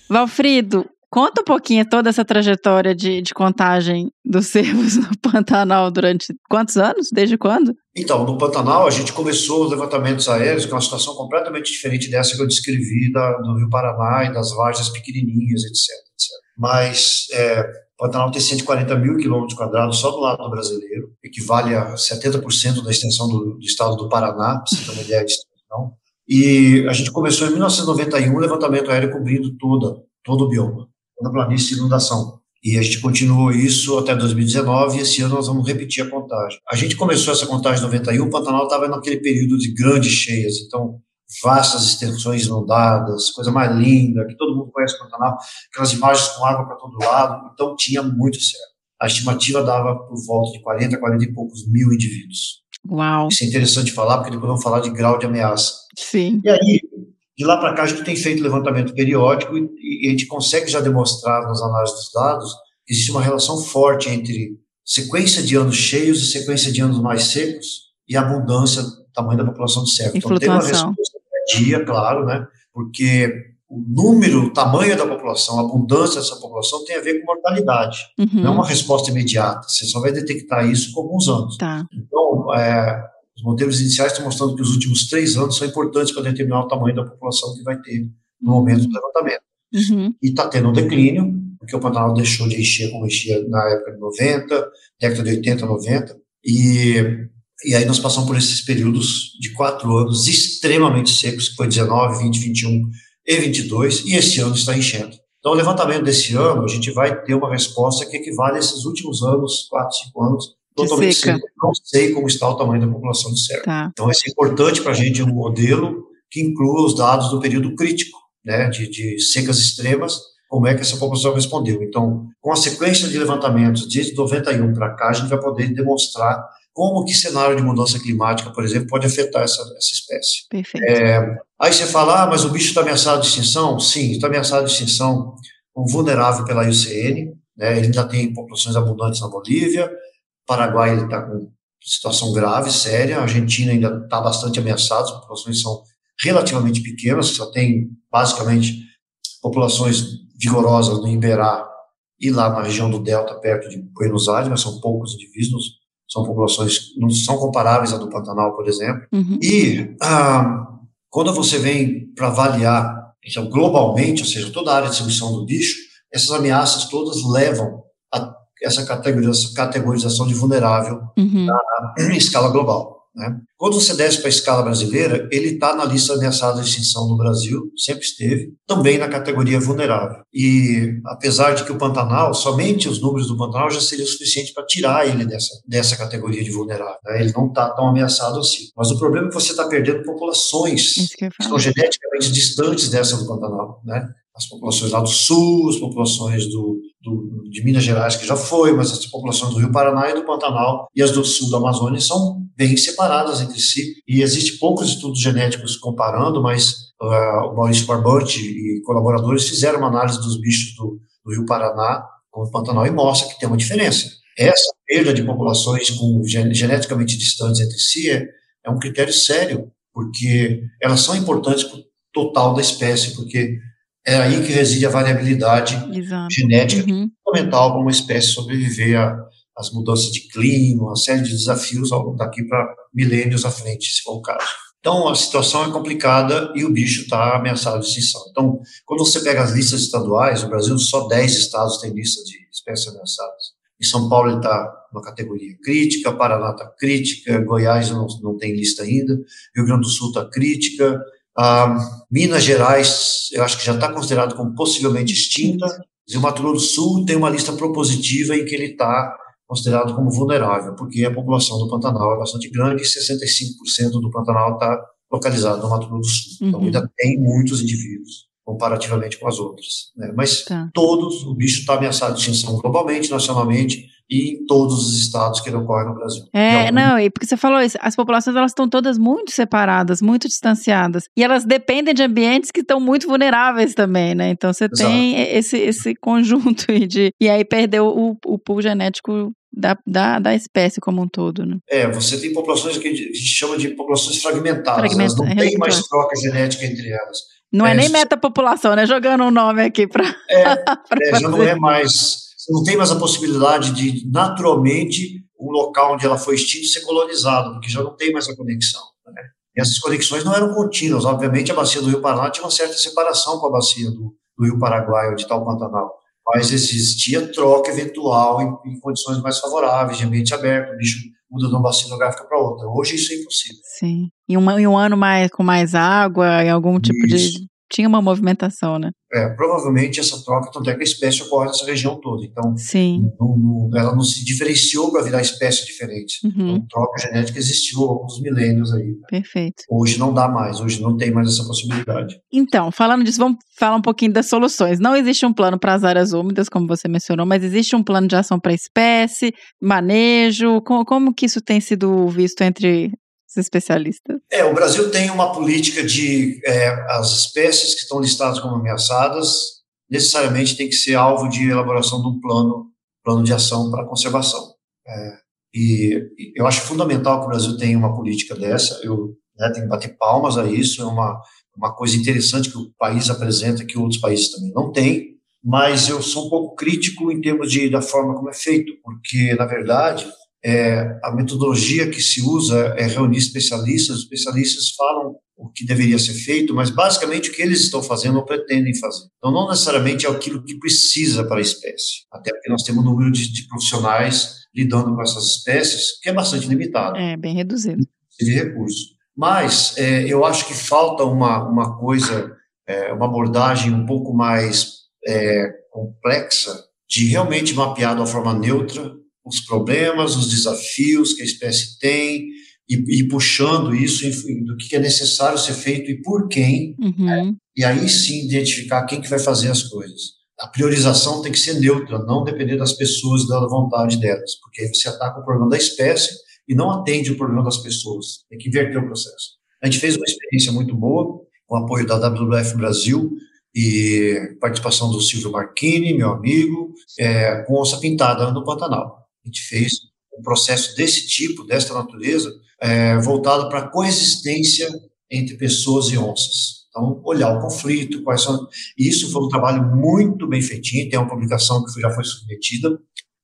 Valfrido, conta um pouquinho toda essa trajetória de, de contagem dos cervos no Pantanal durante quantos anos? Desde quando? Então, no Pantanal, a gente começou os levantamentos aéreos, que é uma situação completamente diferente dessa que eu descrevi da, do Rio Paraná e das várzeas pequenininhas, etc. etc. Mas é, o Pantanal tem 140 mil quilômetros quadrados só do lado brasileiro, equivale a 70% da extensão do, do estado do Paraná, para você ter uma ideia de extensão. E a gente começou em 1991 o levantamento aéreo cobrindo toda, todo o bioma, toda a planície de inundação. E a gente continuou isso até 2019 e esse ano nós vamos repetir a contagem. A gente começou essa contagem em 91, o Pantanal estava naquele período de grandes cheias, então vastas extensões inundadas, coisa mais linda, que todo mundo conhece o Pantanal, aquelas imagens com água para todo lado, então tinha muito certo. A estimativa dava por volta de 40, 40 e poucos mil indivíduos. Uau, Isso é interessante falar, porque depois vamos falar de grau de ameaça. sim. E aí, de lá para cá, a gente tem feito levantamento periódico e, e a gente consegue já demonstrar nas análises dos dados que existe uma relação forte entre sequência de anos cheios e sequência de anos mais secos e abundância, tamanho da população de. E Então, tem uma resposta dia, claro, né? Porque o número, o tamanho da população, a abundância dessa população tem a ver com mortalidade. Não é Uhum, uma resposta imediata. Você só vai detectar isso com alguns anos. tá. Então, é, os modelos iniciais estão mostrando que os últimos três anos são importantes para determinar o tamanho da população que vai ter no momento do levantamento. Uhum, E está tendo um declínio, porque o Pantanal deixou de encher como enchia na época de 90, década de 80, 90, e, e aí nós passamos por esses períodos de quatro anos extremamente secos, que foi 19, 20, 21 e 22, e esse ano está enchendo. Então, o levantamento desse ano, a gente vai ter uma resposta que equivale a esses últimos anos, quatro, cinco anos, totalmente seca. Não sei como está o tamanho da população de cervo. tá. Então, é importante para a gente um modelo que inclua os dados do período crítico, né, de, de secas extremas, como é que essa população respondeu. Então, com a sequência de levantamentos desde 91 para cá, a gente vai poder demonstrar como que cenário de mudança climática, por exemplo, pode afetar essa, essa espécie. Perfeito. É, aí você fala, ah, mas o bicho está ameaçado de extinção? Sim, está ameaçado de extinção, vulnerável pela IUCN, né, ele ainda tem populações abundantes na Bolívia, Paraguai está com situação grave, séria, a Argentina ainda está bastante ameaçada, as populações são relativamente pequenas, só tem basicamente populações vigorosas no Iberá e lá na região do Delta, perto de Buenos Aires, mas são poucos indivíduos, são populações não são comparáveis à do Pantanal, por exemplo. Uhum. E ah, quando você vem para avaliar então, globalmente, ou seja, toda a área de distribuição do bicho, essas ameaças todas levam essa categorização, categorização de vulnerável Uhum. em escala global. Né? Quando você desce para a escala brasileira, ele está na lista ameaçada de extinção no Brasil, sempre esteve, também na categoria vulnerável. E apesar de que o Pantanal, somente os números do Pantanal já seriam suficientes para tirar ele dessa, dessa categoria de vulnerável. né? Ele não está tão ameaçado assim. Mas o problema é que você está perdendo populações que que estão geneticamente distantes dessa do Pantanal, né? As populações lá do Sul, as populações do, do, de Minas Gerais, que já foi, mas as populações do Rio Paraná e do Pantanal e as do Sul da Amazônia são bem separadas entre si. E existe poucos estudos genéticos comparando, mas ah, o Maurício Barbante e colaboradores fizeram uma análise dos bichos do, do Rio Paraná com o Pantanal e mostra que tem uma diferença. Essa perda de populações com gen- geneticamente distantes entre si é, é um critério sério, porque elas são importantes para o total da espécie, porque é aí que reside a variabilidade Exato. genética Uhum. fundamental para uma espécie sobreviver às mudanças de clima, uma série de desafios ao- daqui para milênios à frente, se for o caso. Então, a situação é complicada e o bicho está ameaçado de extinção. Então, quando você pega as listas estaduais, no Brasil só 10 estados têm lista de espécies ameaçadas. Em São Paulo ele está numa categoria crítica, Paraná está crítica, Goiás não, não tem lista ainda, Rio Grande do Sul está crítica, ah, Minas Gerais eu acho que já está considerado como possivelmente extinta, e o Mato Grosso do Sul tem uma lista propositiva em que ele está considerado como vulnerável, porque a população do Pantanal é bastante grande e 65% do Pantanal está localizado no Mato Grosso do Sul. Então Uhum. ainda tem muitos indivíduos comparativamente com as outras. Né? Mas Tá. todos, o bicho está ameaçado de extinção globalmente, nacionalmente e em todos os estados que ele ocorre no Brasil. É, alguns- não, e porque você falou isso, as populações elas estão todas muito separadas, muito distanciadas, e elas dependem de ambientes que estão muito vulneráveis também, né? Então você Exato. tem esse, esse conjunto de. E aí perdeu o, o pool genético da, da, da espécie como um todo, né? É, você tem populações que a gente chama de populações fragmentadas, Fragmenta- elas não têm relector. mais troca genética entre elas. Não é, É, nem metapopulação, né? Jogando um nome aqui pra. É, É, já não é mais, não tem mais a possibilidade de, naturalmente, um local onde ela foi extinta ser colonizado, porque já não tem mais a conexão. Né? E essas conexões não eram contínuas. Obviamente, a bacia do Rio Paraná tinha uma certa separação com a bacia do, do Rio Paraguai, onde está o Pantanal. Mas existia troca eventual em, em condições mais favoráveis, de ambiente aberto, o bicho muda de uma bacia geográfica para outra. Hoje isso é impossível. Sim. Em um, em um ano mais, com mais água, em algum tipo Isso. de. Tinha uma movimentação, né? É, provavelmente essa troca, tanto é que a espécie ocorre nessa região toda. Então, Sim. não- não- ela não se diferenciou para virar espécie diferente. Uhum. Então, troca genética existiu há alguns milênios aí. Perfeito. Hoje não dá mais, hoje não tem mais essa possibilidade. Então, falando disso, vamos falar um pouquinho das soluções. Não existe um plano para as áreas úmidas, como você mencionou, mas existe um plano de ação para espécie, manejo. Como, como que isso tem sido visto entre os especialistas? É, o Brasil tem uma política de é, as espécies que estão listadas como ameaçadas necessariamente tem que ser alvo de elaboração de um plano, plano de ação para conservação. É, e, eu acho fundamental que o Brasil tenha uma política dessa. Eu né, tenho que bater palmas a isso. É uma uma coisa interessante que o país apresenta que outros países também não têm. Mas eu sou um pouco crítico em termos de da forma como é feito, porque na verdade é, a metodologia que se usa é reunir especialistas, os especialistas falam o que deveria ser feito, mas basicamente o que eles estão fazendo ou pretendem fazer. Então, não necessariamente é aquilo que precisa para a espécie, até porque nós temos um número de, de profissionais lidando com essas espécies que é bastante limitado É, bem reduzido. de recursos. Mas é, eu acho que falta uma, uma coisa, é, uma abordagem um pouco mais é, complexa de realmente mapear de uma forma neutra os problemas, os desafios que a espécie tem e, e puxando isso do que é necessário ser feito e por quem, Uhum. e aí sim identificar quem que vai fazer as coisas. A priorização tem que ser neutra, não depender das pessoas da vontade delas, porque aí você ataca o problema da espécie e não atende o problema das pessoas. Tem que inverter o processo. A gente fez uma experiência muito boa, com apoio da WWF Brasil e participação do Silvio Marchini, meu amigo, é, com onça pintada no Pantanal. A gente fez um processo desse tipo, desta natureza, é, voltado para a coexistência entre pessoas e onças. Então, olhar o conflito, quais são. E isso foi um trabalho muito bem feitinho, tem uma publicação que já foi submetida,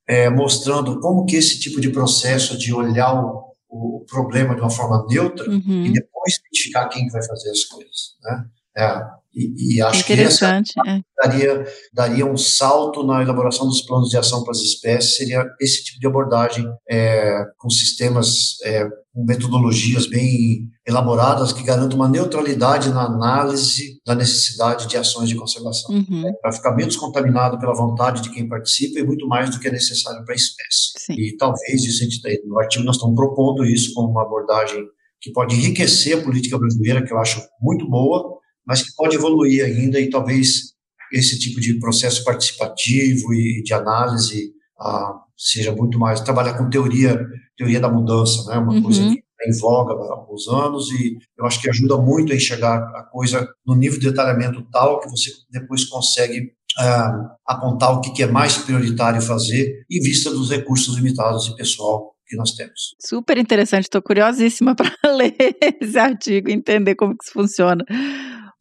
é, mostrando como que esse tipo de processo de olhar o, o problema de uma forma neutra Uhum. e depois identificar quem vai fazer as coisas, né? É, e, e acho que Interessante. é. daria, daria um salto na elaboração dos planos de ação para as espécies, seria esse tipo de abordagem é, com sistemas, é, com metodologias bem elaboradas que garantam uma neutralidade na análise da necessidade de ações de conservação, Uhum. para ficar menos contaminado pela vontade de quem participa e muito mais do que é necessário para a espécie. Sim. E talvez isso a gente tem, no artigo nós estamos propondo isso como uma abordagem que pode enriquecer a política brasileira, que eu acho muito boa, mas que pode evoluir ainda e talvez esse tipo de processo participativo e de análise ah, seja muito mais trabalhar com teoria teoria da mudança, né? Uma Uhum. coisa que está em voga há alguns anos e eu acho que ajuda muito a enxergar a coisa no nível de detalhamento tal que você depois consegue ah, apontar o que é mais prioritário fazer em vista dos recursos limitados de pessoal que nós temos. Super interessante, estou curiosíssima para ler esse artigo e entender como que isso funciona.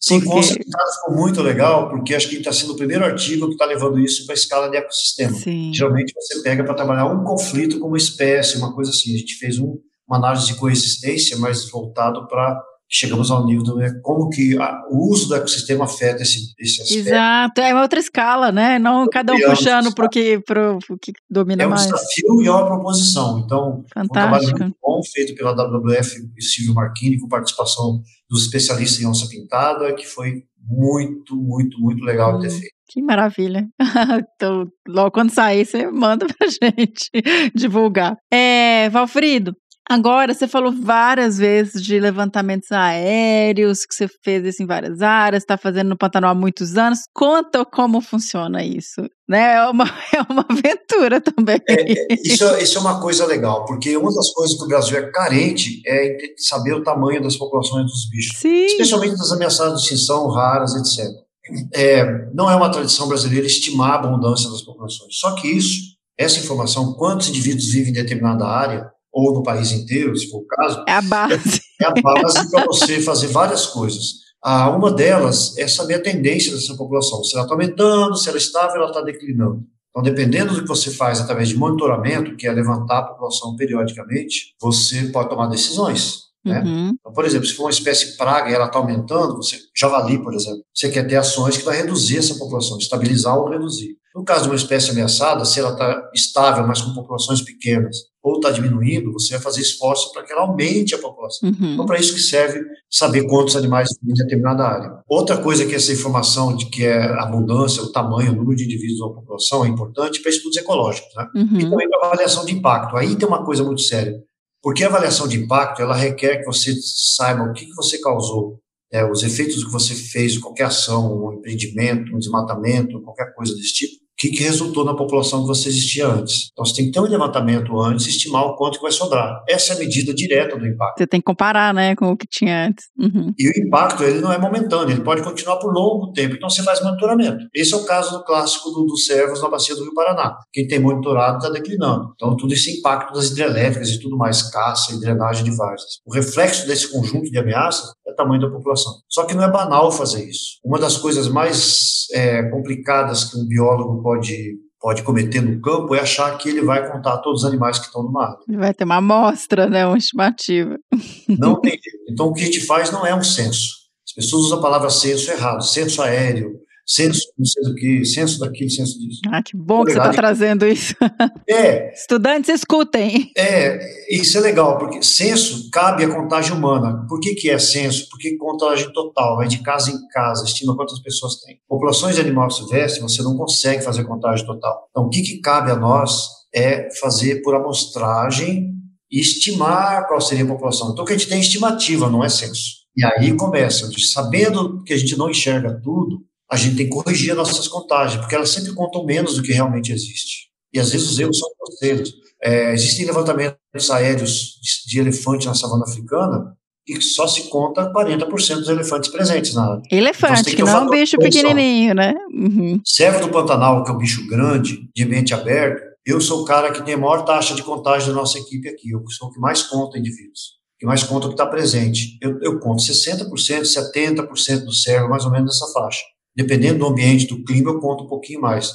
Sim, Porque- com certeza ficou muito legal, porque acho que está sendo o primeiro artigo que está levando isso para a escala de ecossistema. Sim. Geralmente você pega para trabalhar um conflito com uma espécie, uma coisa assim. A gente fez um, uma análise de coexistência, mas voltado para chegamos ao nível né, como que a- o uso do ecossistema afeta esse, esse aspecto. Exato, é uma outra escala, né? Não cada um puxando para o que, pro, que domina É um mais. desafio e é uma proposição. Então, um trabalho Fantástico. muito bom feito pela WWF e Silvio Marchini, com participação dos especialistas em onça pintada, que foi muito, muito, muito legal de ter Hum. feito. Que maravilha. então, logo quando sair, você manda pra gente divulgar. É, Valfrido, agora você falou várias vezes de levantamentos aéreos, que você fez isso em várias áreas, está fazendo no Pantanal há muitos anos. Conta como funciona isso. Né? É, uma, é uma aventura também. Isso, é- isso é uma coisa legal, porque uma das coisas que o Brasil é carente é saber o tamanho das populações dos bichos, Sim. especialmente das ameaçadas de extinção, raras, etc. É, não é uma tradição brasileira estimar a abundância das populações. Só que isso, essa informação, quantos indivíduos vivem em determinada área, ou no país inteiro, se for o caso, É a base. é a base para você fazer várias coisas. Ah, uma delas é saber a tendência dessa população, se ela está aumentando, se ela está estável, ela está declinando. Então, dependendo do que você faz através de monitoramento, que é levantar a população periodicamente, você pode tomar decisões. Né? Uhum. Então, por exemplo, se for uma espécie praga e ela está aumentando, você, javali, por exemplo, você quer ter ações que vai reduzir essa população, estabilizar ou reduzir. No caso de uma espécie ameaçada, se ela está estável, mas com populações pequenas, ou está diminuindo, você vai fazer esforço para que ela aumente a população. Uhum. Então, para isso que serve saber quantos animais em determinada área. Outra coisa que essa informação de que é a abundância, o tamanho, o número de indivíduos da população é importante para estudos ecológicos, né? E Uhum. também para avaliação de impacto. Aí tem uma coisa muito séria. Porque a avaliação de impacto, ela requer que você saiba o que, que você causou, é, os efeitos que você fez, qualquer ação, um empreendimento, um desmatamento, qualquer coisa desse tipo, que, que resultou na população que você existia antes. Então, você tem que ter um levantamento antes e estimar o quanto que vai sobrar. Essa é a medida direta do impacto. Você tem que comparar, né, com o que tinha antes. Uhum. E o impacto, ele não é momentâneo, ele pode continuar por longo tempo. Então, você faz monitoramento. Esse é o caso do clássico do, dos servos na bacia do Rio Paraná. Quem tem monitorado está declinando. Então, tudo esse impacto das hidrelétricas e tudo mais, caça e drenagem de várzeas. O reflexo desse conjunto de ameaças é o tamanho da população. Só que não é banal fazer isso. Uma das coisas mais é, complicadas que um biólogo pode pode cometer no campo é achar que ele vai contar todos os animais que estão numa área. Ele vai ter uma amostra, né, uma estimativa. Não tem jeito. Então, o que a gente faz não é um censo. As pessoas usam a palavra censo errado. Censo aéreo, censo não sei do que, censo daquilo, censo disso. Ah, que bom que você está trazendo isso. É, Estudantes, escutem. é, isso é legal, porque censo cabe à contagem humana. Por que, que é censo? Porque contagem total, vai de casa em casa, estima quantas pessoas tem. Populações de animal silvestre, você não consegue fazer contagem total. Então, o que, que cabe a nós é fazer por amostragem e estimar qual seria a população. Então, o que a gente tem é estimativa, não é censo. E aí começa, sabendo que a gente não enxerga tudo, a gente tem que corrigir as nossas contagens, porque elas sempre contam menos do que realmente existe. E às vezes os erros são grosseiros. É, existem levantamentos aéreos de, elefante na savana africana e só se conta 40% dos elefantes presentes na área. Elefante, então, que, que não é um bicho pequenininho, né? Uhum. Servo do Pantanal, que é um bicho grande, de ambiente aberto, eu sou o cara que tem a maior taxa de contágio da nossa equipe aqui. Eu sou o que mais conta indivíduos, que mais conta o que está presente. Eu, eu conto 60%, 70% do servo, mais ou menos nessa faixa. Dependendo do ambiente, do clima, eu conto um pouquinho mais.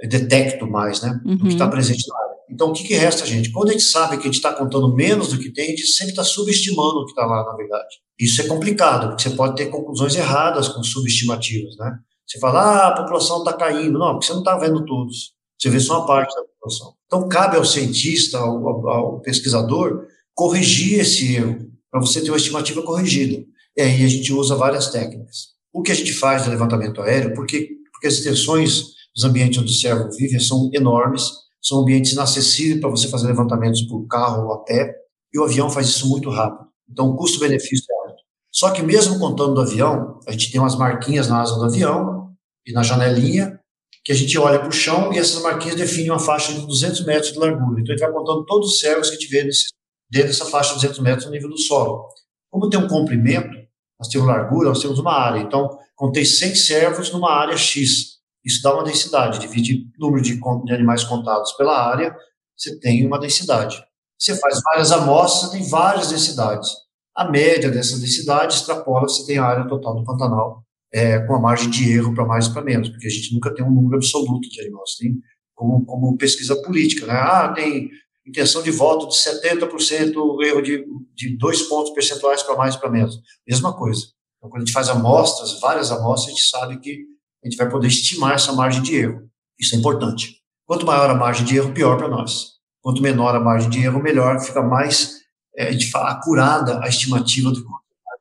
Eu detecto mais, né? Uhum. Do que está presente na área. Então, o que, que resta, gente? Quando a gente sabe que a gente está contando menos do que tem, a gente sempre está subestimando o que está lá, na verdade. Isso é complicado, porque você pode ter conclusões erradas com subestimativas, né? Você fala, ah, a população está caindo. Não, porque você não está vendo todos. Você vê só uma parte da população. Então, cabe ao cientista, ao, ao pesquisador, corrigir esse erro, para você ter uma estimativa corrigida. E aí a gente usa várias técnicas. O que a gente faz no levantamento aéreo, porque, porque as extensões dos ambientes onde o servo vive são enormes, são ambientes inacessíveis para você fazer levantamentos por carro ou a pé, e o avião faz isso muito rápido. Então, o custo-benefício é alto. Só que mesmo contando do avião, a gente tem umas marquinhas na asa do avião e na janelinha, que a gente olha para o chão e essas marquinhas definem uma faixa de 200 metros de largura. Então, a gente vai contando todos os servos que a gente vê nesse, dentro dessa faixa de 200 metros no nível do solo. Como tem um comprimento, nós temos largura, nós temos uma área. Então, contei 100 servos numa área X. Isso dá uma densidade, divide o número de, de animais contados pela área, você tem uma densidade. Você faz várias amostras, você tem várias densidades. A média dessa densidade extrapola, você tem a área total do Pantanal, é, com a margem de erro para mais e para menos, porque a gente nunca tem um número absoluto de animais. Tem como, como pesquisa política, né? Ah, tem intenção de voto de 70%, erro de, de dois pontos percentuais para mais para menos. Mesma coisa. Então, quando a gente faz amostras, várias amostras, a gente sabe que a gente vai poder estimar essa margem de erro. Isso é importante. Quanto maior a margem de erro, pior para nós. Quanto menor a margem de erro, melhor, fica mais é, acurada a estimativa do que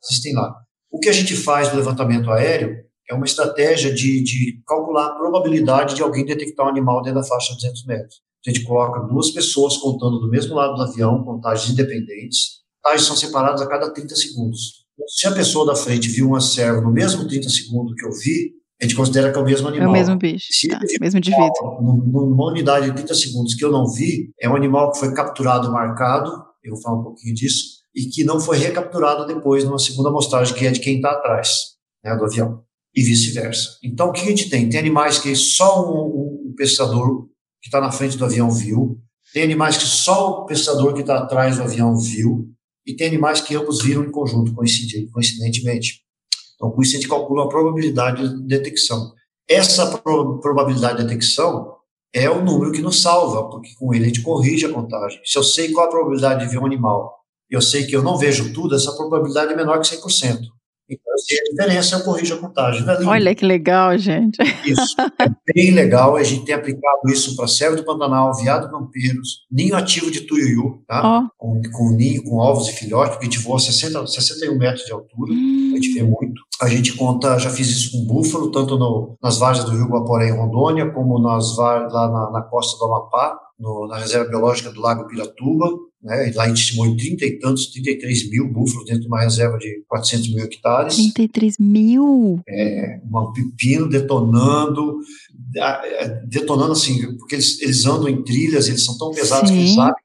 existem lá. O que a gente faz no levantamento aéreo é uma estratégia de, de calcular a probabilidade de alguém detectar um animal dentro da faixa de 200 metros. A gente coloca duas pessoas contando do mesmo lado do avião, contagens independentes. Contagens são separadas a cada 30 segundos. Se a pessoa da frente viu um servo no mesmo 30 segundos que eu vi, a gente considera que é o mesmo animal. É o mesmo bicho, Se tá, mesmo indivíduo. Numa unidade de 30 segundos que eu não vi, é um animal que foi capturado, marcado, eu vou falar um pouquinho disso, e que não foi recapturado depois numa segunda amostragem, que é de quem está atrás né, do avião, e vice-versa. Então, o que a gente tem? Tem animais que só um, um pescador que está na frente do avião viu, tem animais que só o pescador que está atrás do avião viu, e tem animais que ambos viram em conjunto, coincidentemente. Então, com isso, a gente calcula a probabilidade de detecção. Essa pro probabilidade de detecção é o número que nos salva, porque com ele a gente corrige a contagem. Se eu sei qual a probabilidade de ver um animal, eu sei que eu não vejo tudo, essa probabilidade é menor que 100%. Então, se a diferença, eu corrijo a contagem. É Olha que legal, gente. Isso. É bem legal. A gente tem aplicado isso para servo do Pantanal, viado campeiros, ninho ativo de tuiuiu, tá? Oh. Com, com ninho, com ovos e filhotes, porque a gente voa 60, 61 metros de altura. Hum. A gente vê muito. A gente conta, já fiz isso com búfalo, tanto no, nas varjas do Rio Guaporé em Rondônia, como nas lá na, na costa do Amapá, no, na reserva biológica do Lago Piratuba né? Lá a gente estimou em 30 e tantos, 33 mil búfalos dentro de uma reserva de 400 mil hectares. 33 mil? É, um pepino detonando, é, detonando assim, porque eles, eles andam em trilhas, eles são tão pesados Sim. que eles abrem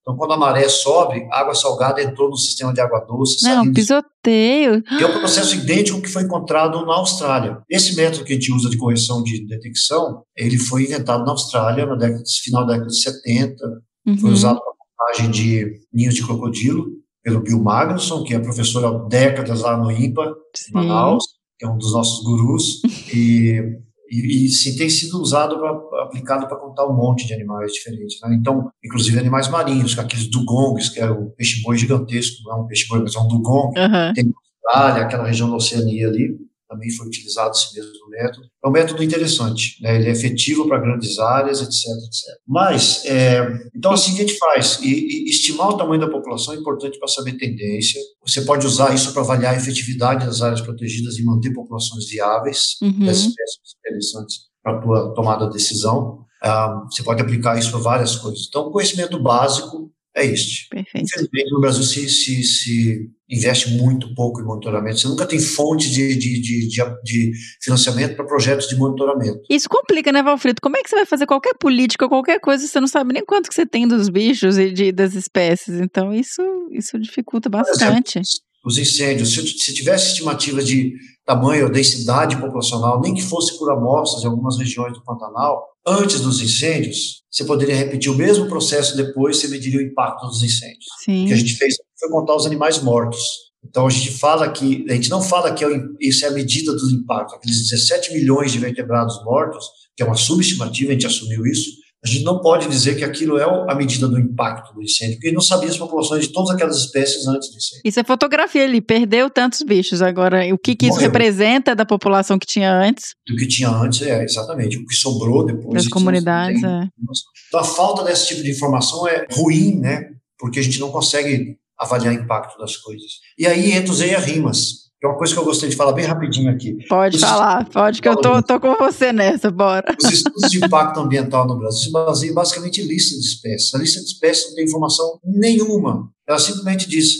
Então, quando a maré sobe, água salgada entrou no sistema de água doce. Não, pisoteio. E é um processo idêntico que foi encontrado na Austrália. Esse método que a gente usa de correção de detecção, ele foi inventado na Austrália no final da década de 70, uhum. foi usado para montagem de ninhos de crocodilo pelo Bill Magnusson, que é professor há décadas lá no IPA, em Manaus, que é um dos nossos gurus, e, e, e sim, tem sido usado, pra, aplicado para contar um monte de animais diferentes. Né? Então, inclusive animais marinhos, aqueles dugongs, que é o peixe-boi gigantesco, não é um peixe-boi, mas é um dugong, uhum. tem Austrália, aquela região da Oceania ali, também foi utilizado esse mesmo método. É um método interessante, né? ele é efetivo para grandes áreas, etc, etc. Mas, é, então assim a gente faz, e, e estimar o tamanho da população é importante para saber tendência, você pode usar isso para avaliar a efetividade das áreas protegidas e manter populações viáveis uhum. das espécies interessantes para a tua tomada de decisão. Ah, você pode aplicar isso para várias coisas. Então, conhecimento básico é este. Perfeito. Infelizmente, no Brasil se, se, se investe muito pouco em monitoramento. Você nunca tem fonte de, de, de, de, financiamento para projetos de monitoramento. Isso complica, né, Valfrito? Como é que você vai fazer qualquer política, qualquer coisa, você não sabe nem quanto que você tem dos bichos e de, das espécies. Então, isso, isso dificulta bastante. Exemplo, os incêndios, se, se tivesse estimativa de tamanho ou densidade populacional, nem que fosse por amostras em algumas regiões do Pantanal, antes dos incêndios, você poderia repetir o mesmo processo depois, você mediria o impacto dos incêndios. Sim. O que a gente fez foi contar os animais mortos. Então a gente fala que, a gente não fala que é isso é a medida do impacto, aqueles 17 milhões de vertebrados mortos, que é uma subestimativa, a gente assumiu isso, a gente não pode dizer que aquilo é a medida do impacto do incêndio, porque não sabia as populações de todas aquelas espécies antes do incêndio. Isso é fotografia, ele perdeu tantos bichos. Agora, o que, que isso Morreu. representa da população que tinha antes? Do que tinha antes, é exatamente. O que sobrou depois. Das comunidades, tem é. Então, a falta desse tipo de informação é ruim, né? Porque a gente não consegue avaliar o impacto das coisas. E aí entra os EIA-RIMAS, que é uma coisa que eu gostaria de falar bem rapidinho aqui. Pode Os- falar, pode, que eu tô, tô com você nessa, bora. Os estudos de impacto ambiental no Brasil se baseiam basicamente em lista de espécies. A lista de espécies não tem informação nenhuma. Ela simplesmente diz,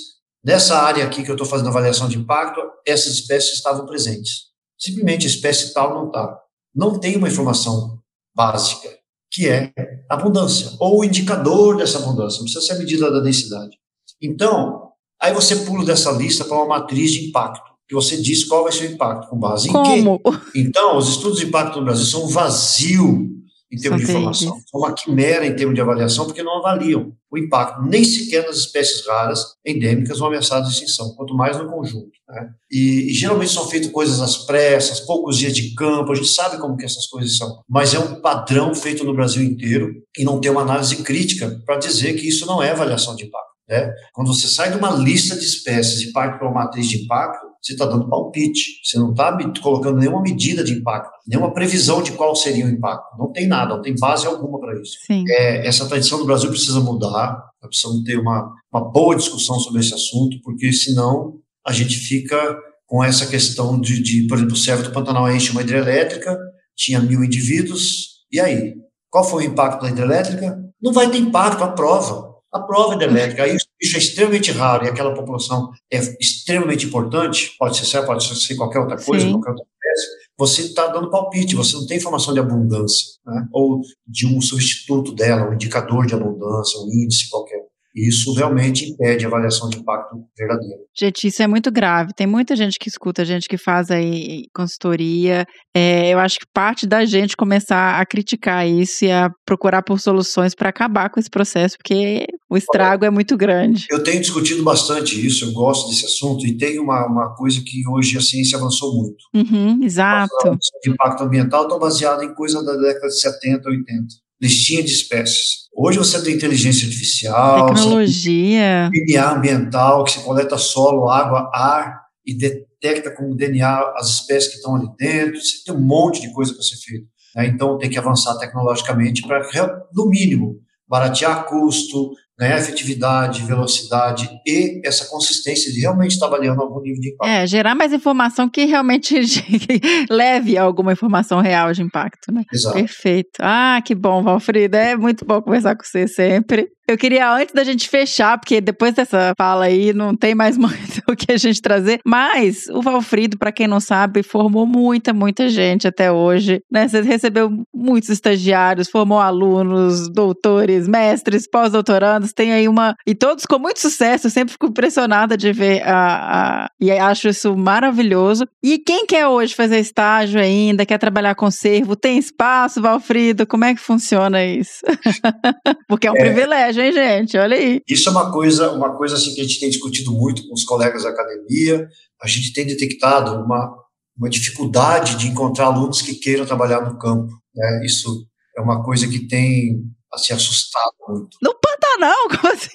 nessa área aqui que eu estou fazendo avaliação de impacto, essas espécies estavam presentes. Simplesmente a espécie tal não está. Não tem uma informação básica, que é abundância, ou o indicador dessa abundância, não precisa ser a medida da densidade. Então, aí você pula dessa lista para uma matriz de impacto, que você diz qual vai ser o impacto, com base em quê? Como? Então, os estudos de impacto no Brasil são um vazio em termos São de informação, são uma quimera em termos de avaliação, porque não avaliam o impacto nem sequer nas espécies raras, endêmicas ou ameaçadas de extinção, quanto mais no conjunto. Né? E, e geralmente são feitas coisas às pressas, poucos dias de campo, a gente sabe como que essas coisas são, mas é um padrão feito no Brasil inteiro e não tem uma análise crítica para dizer que isso não é avaliação de impacto. Né? Quando você sai de uma lista de espécies e parte para uma matriz de impacto, você está dando palpite, você não está colocando nenhuma medida de impacto, nenhuma previsão de qual seria o impacto. Não tem nada, não tem base alguma para isso. É, essa tradição do Brasil precisa mudar, nós precisamos ter uma, uma boa discussão sobre esse assunto, porque senão a gente fica com essa questão de, de por exemplo, o Serra do Pantanal enche uma hidrelétrica, tinha mil indivíduos, e aí? Qual foi o impacto da hidrelétrica? Não vai ter impacto, a prova. A prova hidrelétrica, aí o bicho é extremamente raro e aquela população é extremamente importante, pode ser certo, pode ser qualquer outra coisa, Sim. qualquer outra espécie, você está dando palpite, você não tem informação de abundância, né? ou de um substituto dela, um indicador de abundância, um índice qualquer. Isso realmente impede a avaliação de impacto verdadeiro. Gente, isso é muito grave. Tem muita gente que escuta, gente que faz aí consultoria. É, eu acho que parte da gente começar a criticar isso e a procurar por soluções para acabar com esse processo, porque o estrago é muito grande. Eu tenho discutido bastante isso, eu gosto desse assunto, e tem uma, uma coisa que hoje a ciência avançou muito. Uhum, exato. De impacto ambiental estão baseados em coisa da década de 70, 80. Listinha de espécies. Hoje você tem inteligência artificial, Tecnologia. DNA ambiental, que se coleta solo, água, ar e detecta com DNA as espécies que estão ali dentro. Você tem um monte de coisa para ser feito. Né? Então tem que avançar tecnologicamente para, no mínimo, baratear custo, ganhar efetividade, velocidade e essa consistência de realmente estar avaliando algum nível de impacto. É, gerar mais informação que realmente leve a alguma informação real de impacto, né? Exato. Perfeito. Ah, que bom, Valfrida. É muito bom conversar com você sempre. Eu queria, antes da gente fechar, porque depois dessa fala aí, não tem mais muito o que a gente trazer, mas o Valfrido, para quem não sabe, formou muita, muita gente até hoje, né? Você recebeu muitos estagiários, formou alunos, doutores, mestres, pós-doutorandos, tem aí uma... E todos com muito sucesso, eu sempre fico impressionada de ver a, a... E acho isso maravilhoso. E quem quer hoje fazer estágio ainda, quer trabalhar com servo, tem espaço, Valfrido? Como é que funciona isso? porque é um É. privilégio, hein, gente? Olha aí. Isso é uma coisa, uma coisa assim que a gente tem discutido muito com os colegas academia. A gente tem detectado uma, uma dificuldade de encontrar alunos que queiram trabalhar no campo. Né? Isso é uma coisa que tem assim, assustado muito. No Pantanal, como assim?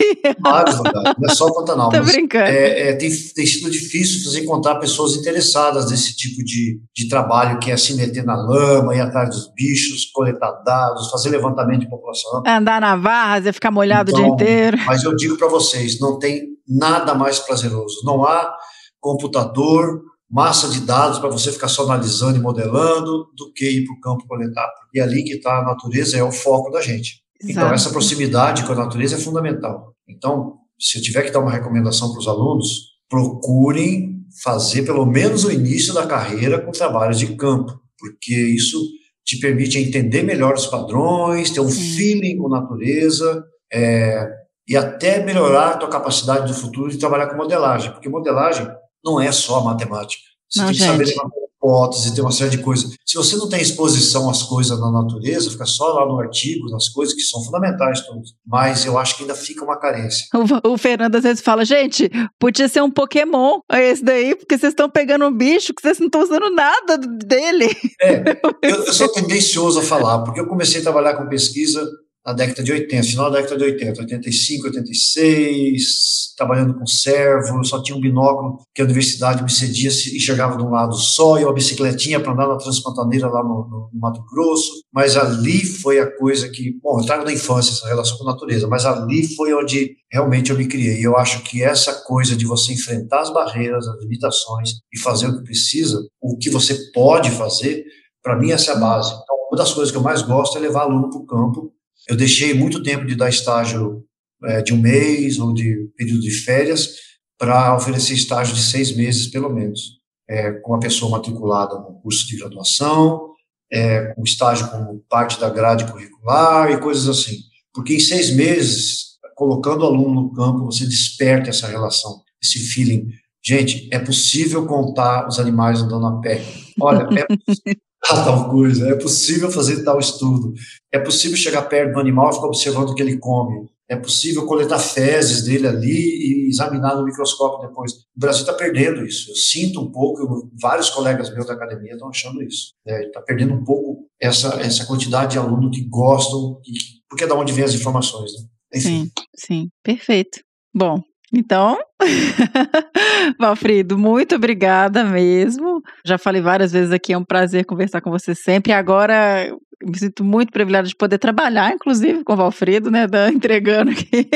Não é só o Pantanal, Tô mas brincando. é, é, tem, tem sido difícil fazer encontrar pessoas interessadas nesse tipo de, de trabalho, que é se meter na lama, ir atrás dos bichos, coletar dados, fazer levantamento de população. Andar na várzea, ficar molhado o dia Então, inteiro. Mas eu digo para vocês, não tem nada mais prazeroso. Não há computador, massa de dados para você ficar só analisando e modelando do que ir para o campo coletar. E ali que está a natureza é o foco da gente. Então, essa proximidade com a natureza é fundamental. Então, se eu tiver que dar uma recomendação para os alunos, procurem fazer pelo menos o início da carreira com trabalhos de campo, porque isso te permite entender melhor os padrões, ter um feeling com a natureza, é, e até melhorar a tua capacidade do futuro de trabalhar com modelagem, porque modelagem não é só matemática. Você Não, tem que gente. saber levantar hipótese, tem uma série de coisas. Se você não tem exposição às coisas na natureza, fica só lá no artigo, nas coisas que são fundamentais todas. Mas eu acho que ainda fica uma carência. O, o Fernando às vezes fala, gente, podia ser um Pokémon esse daí, porque vocês estão pegando um bicho que vocês não estão usando nada dele. É, eu, eu sou tendencioso a falar, porque eu comecei a trabalhar com pesquisa na década de 80, final da década de 80, 85, 86, trabalhando com servo, só tinha um binóculo que a universidade me cedia se enxergava de um lado só, e uma bicicletinha para andar na Transpantaneira lá no, no, no Mato Grosso, mas ali foi a coisa que, bom, eu trago da infância essa relação com a natureza, mas ali foi onde realmente eu me criei, e eu acho que essa coisa de você enfrentar as barreiras, as limitações e fazer o que precisa, o que você pode fazer, para mim essa é a base. Então, uma das coisas que eu mais gosto é levar aluno para o campo. Eu deixei muito tempo de dar estágio é, de um mês ou de período de férias para oferecer estágio de seis meses, pelo menos, é, com a pessoa matriculada no curso de graduação, é, com estágio como parte da grade curricular e coisas assim. Porque em seis meses, colocando o aluno no campo, você desperta essa relação, esse feeling. Gente, é possível contar os animais andando a pé. Olha, é possível tal coisa, é possível fazer tal estudo, é possível chegar perto do animal e ficar observando o que ele come, é possível coletar fezes dele ali e examinar no microscópio depois. O Brasil está perdendo isso. Eu sinto um pouco, eu, vários colegas meus da academia estão achando isso. Está perdendo um pouco essa, essa quantidade de alunos que gostam, que, porque é da onde vem as informações. Né? Sim, sim, perfeito. Bom, então, Valfrido, muito obrigada mesmo. Já falei várias vezes aqui, é um prazer conversar com você sempre. Agora me sinto muito privilegiada de poder trabalhar, inclusive, com o Valfrido, né? Da, entregando aqui.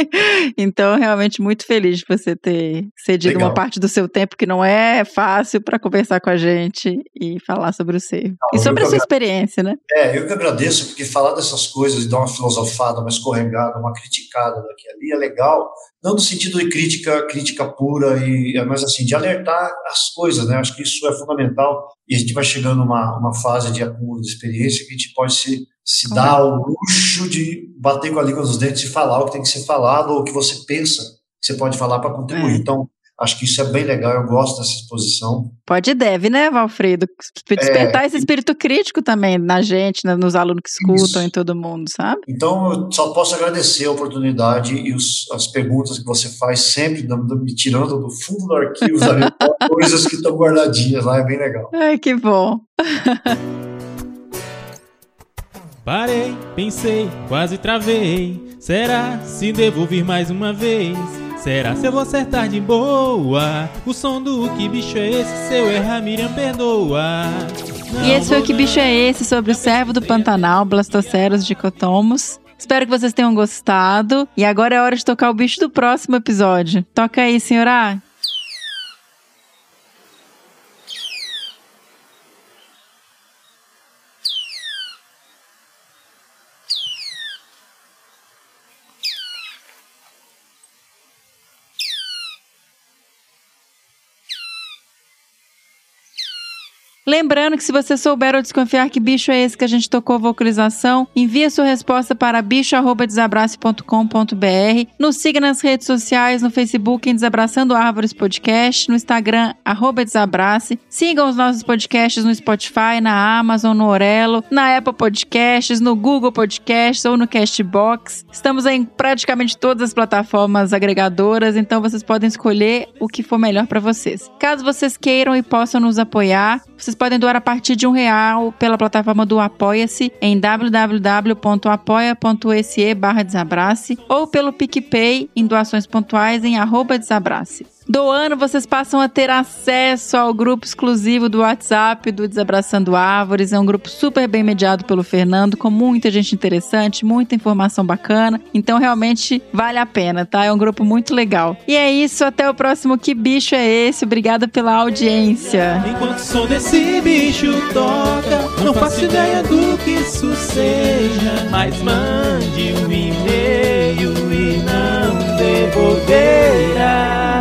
Então, realmente muito feliz de você ter cedido Legal. uma parte do seu tempo que não é fácil para conversar com a gente e falar sobre o ser. E sobre a sua experiência, né? É, eu que agradeço, porque falar dessas coisas e dar uma filosofada, uma escorregada, uma criticada daqui ali é legal, não no sentido de crítica, crítica pura, e, mas assim, de alertar as coisas, né? Acho que isso é fundamental e a gente vai chegando numa uma fase de acúmulo de experiência que a gente pode se, se Claro. dar o luxo de bater com a língua nos dentes e falar o que tem que ser falado ou o que você pensa que você pode falar para contribuir. É. Então, acho que isso é bem legal, eu gosto dessa exposição. Pode e deve, né, Valfrido? Despertar esse espírito crítico também na gente, nos alunos que escutam Isso. em todo mundo, sabe? Então, eu só posso agradecer a oportunidade e os, as perguntas que você faz sempre, me tirando do fundo do arquivo, sabe? coisas que estão guardadinhas lá, é bem legal. Ai, que bom. Parei, pensei, quase travei. Será se devo vir mais uma vez? Será se eu vou acertar de boa? O som do que bicho é esse? Se eu errar, Miriam perdoa. Não E esse foi o vou Que Bicho é Esse sobre o servo do Pantanal, Blastoceros dicotomos. Espero que vocês tenham gostado. E agora é hora de tocar o bicho do próximo episódio. Toca aí, senhora. Lembrando que se você souber ou desconfiar que bicho é esse que a gente tocou vocalização, envie sua resposta para bicho@desabrace.com.br. Nos siga nas redes sociais, no Facebook em Desabraçando Árvores Podcast, no Instagram arroba Desabrace. Sigam os nossos podcasts no Spotify, na Amazon, no Orelo, na Apple Podcasts, no Google Podcasts ou no Castbox. Estamos em praticamente todas as plataformas agregadoras, então vocês podem escolher o que for melhor para vocês. Caso vocês queiram e possam nos apoiar, vocês podem doar a partir de um real pela plataforma do Apoia-se em www.apoia.se barra Desabrace ou pelo PicPay em doações pontuais em arroba Desabrace. Doando, vocês passam a ter acesso ao grupo exclusivo do WhatsApp do Desabraçando Árvores. É um grupo super bem mediado pelo Fernando, com muita gente interessante, muita informação bacana. Então, realmente vale a pena, tá? É um grupo muito legal. E é isso, até o próximo Que Bicho é Esse? Obrigada pela audiência. Enquanto o som desse bicho toca, não faço ideia do que isso seja. Mas mande um e-mail e não devolverá.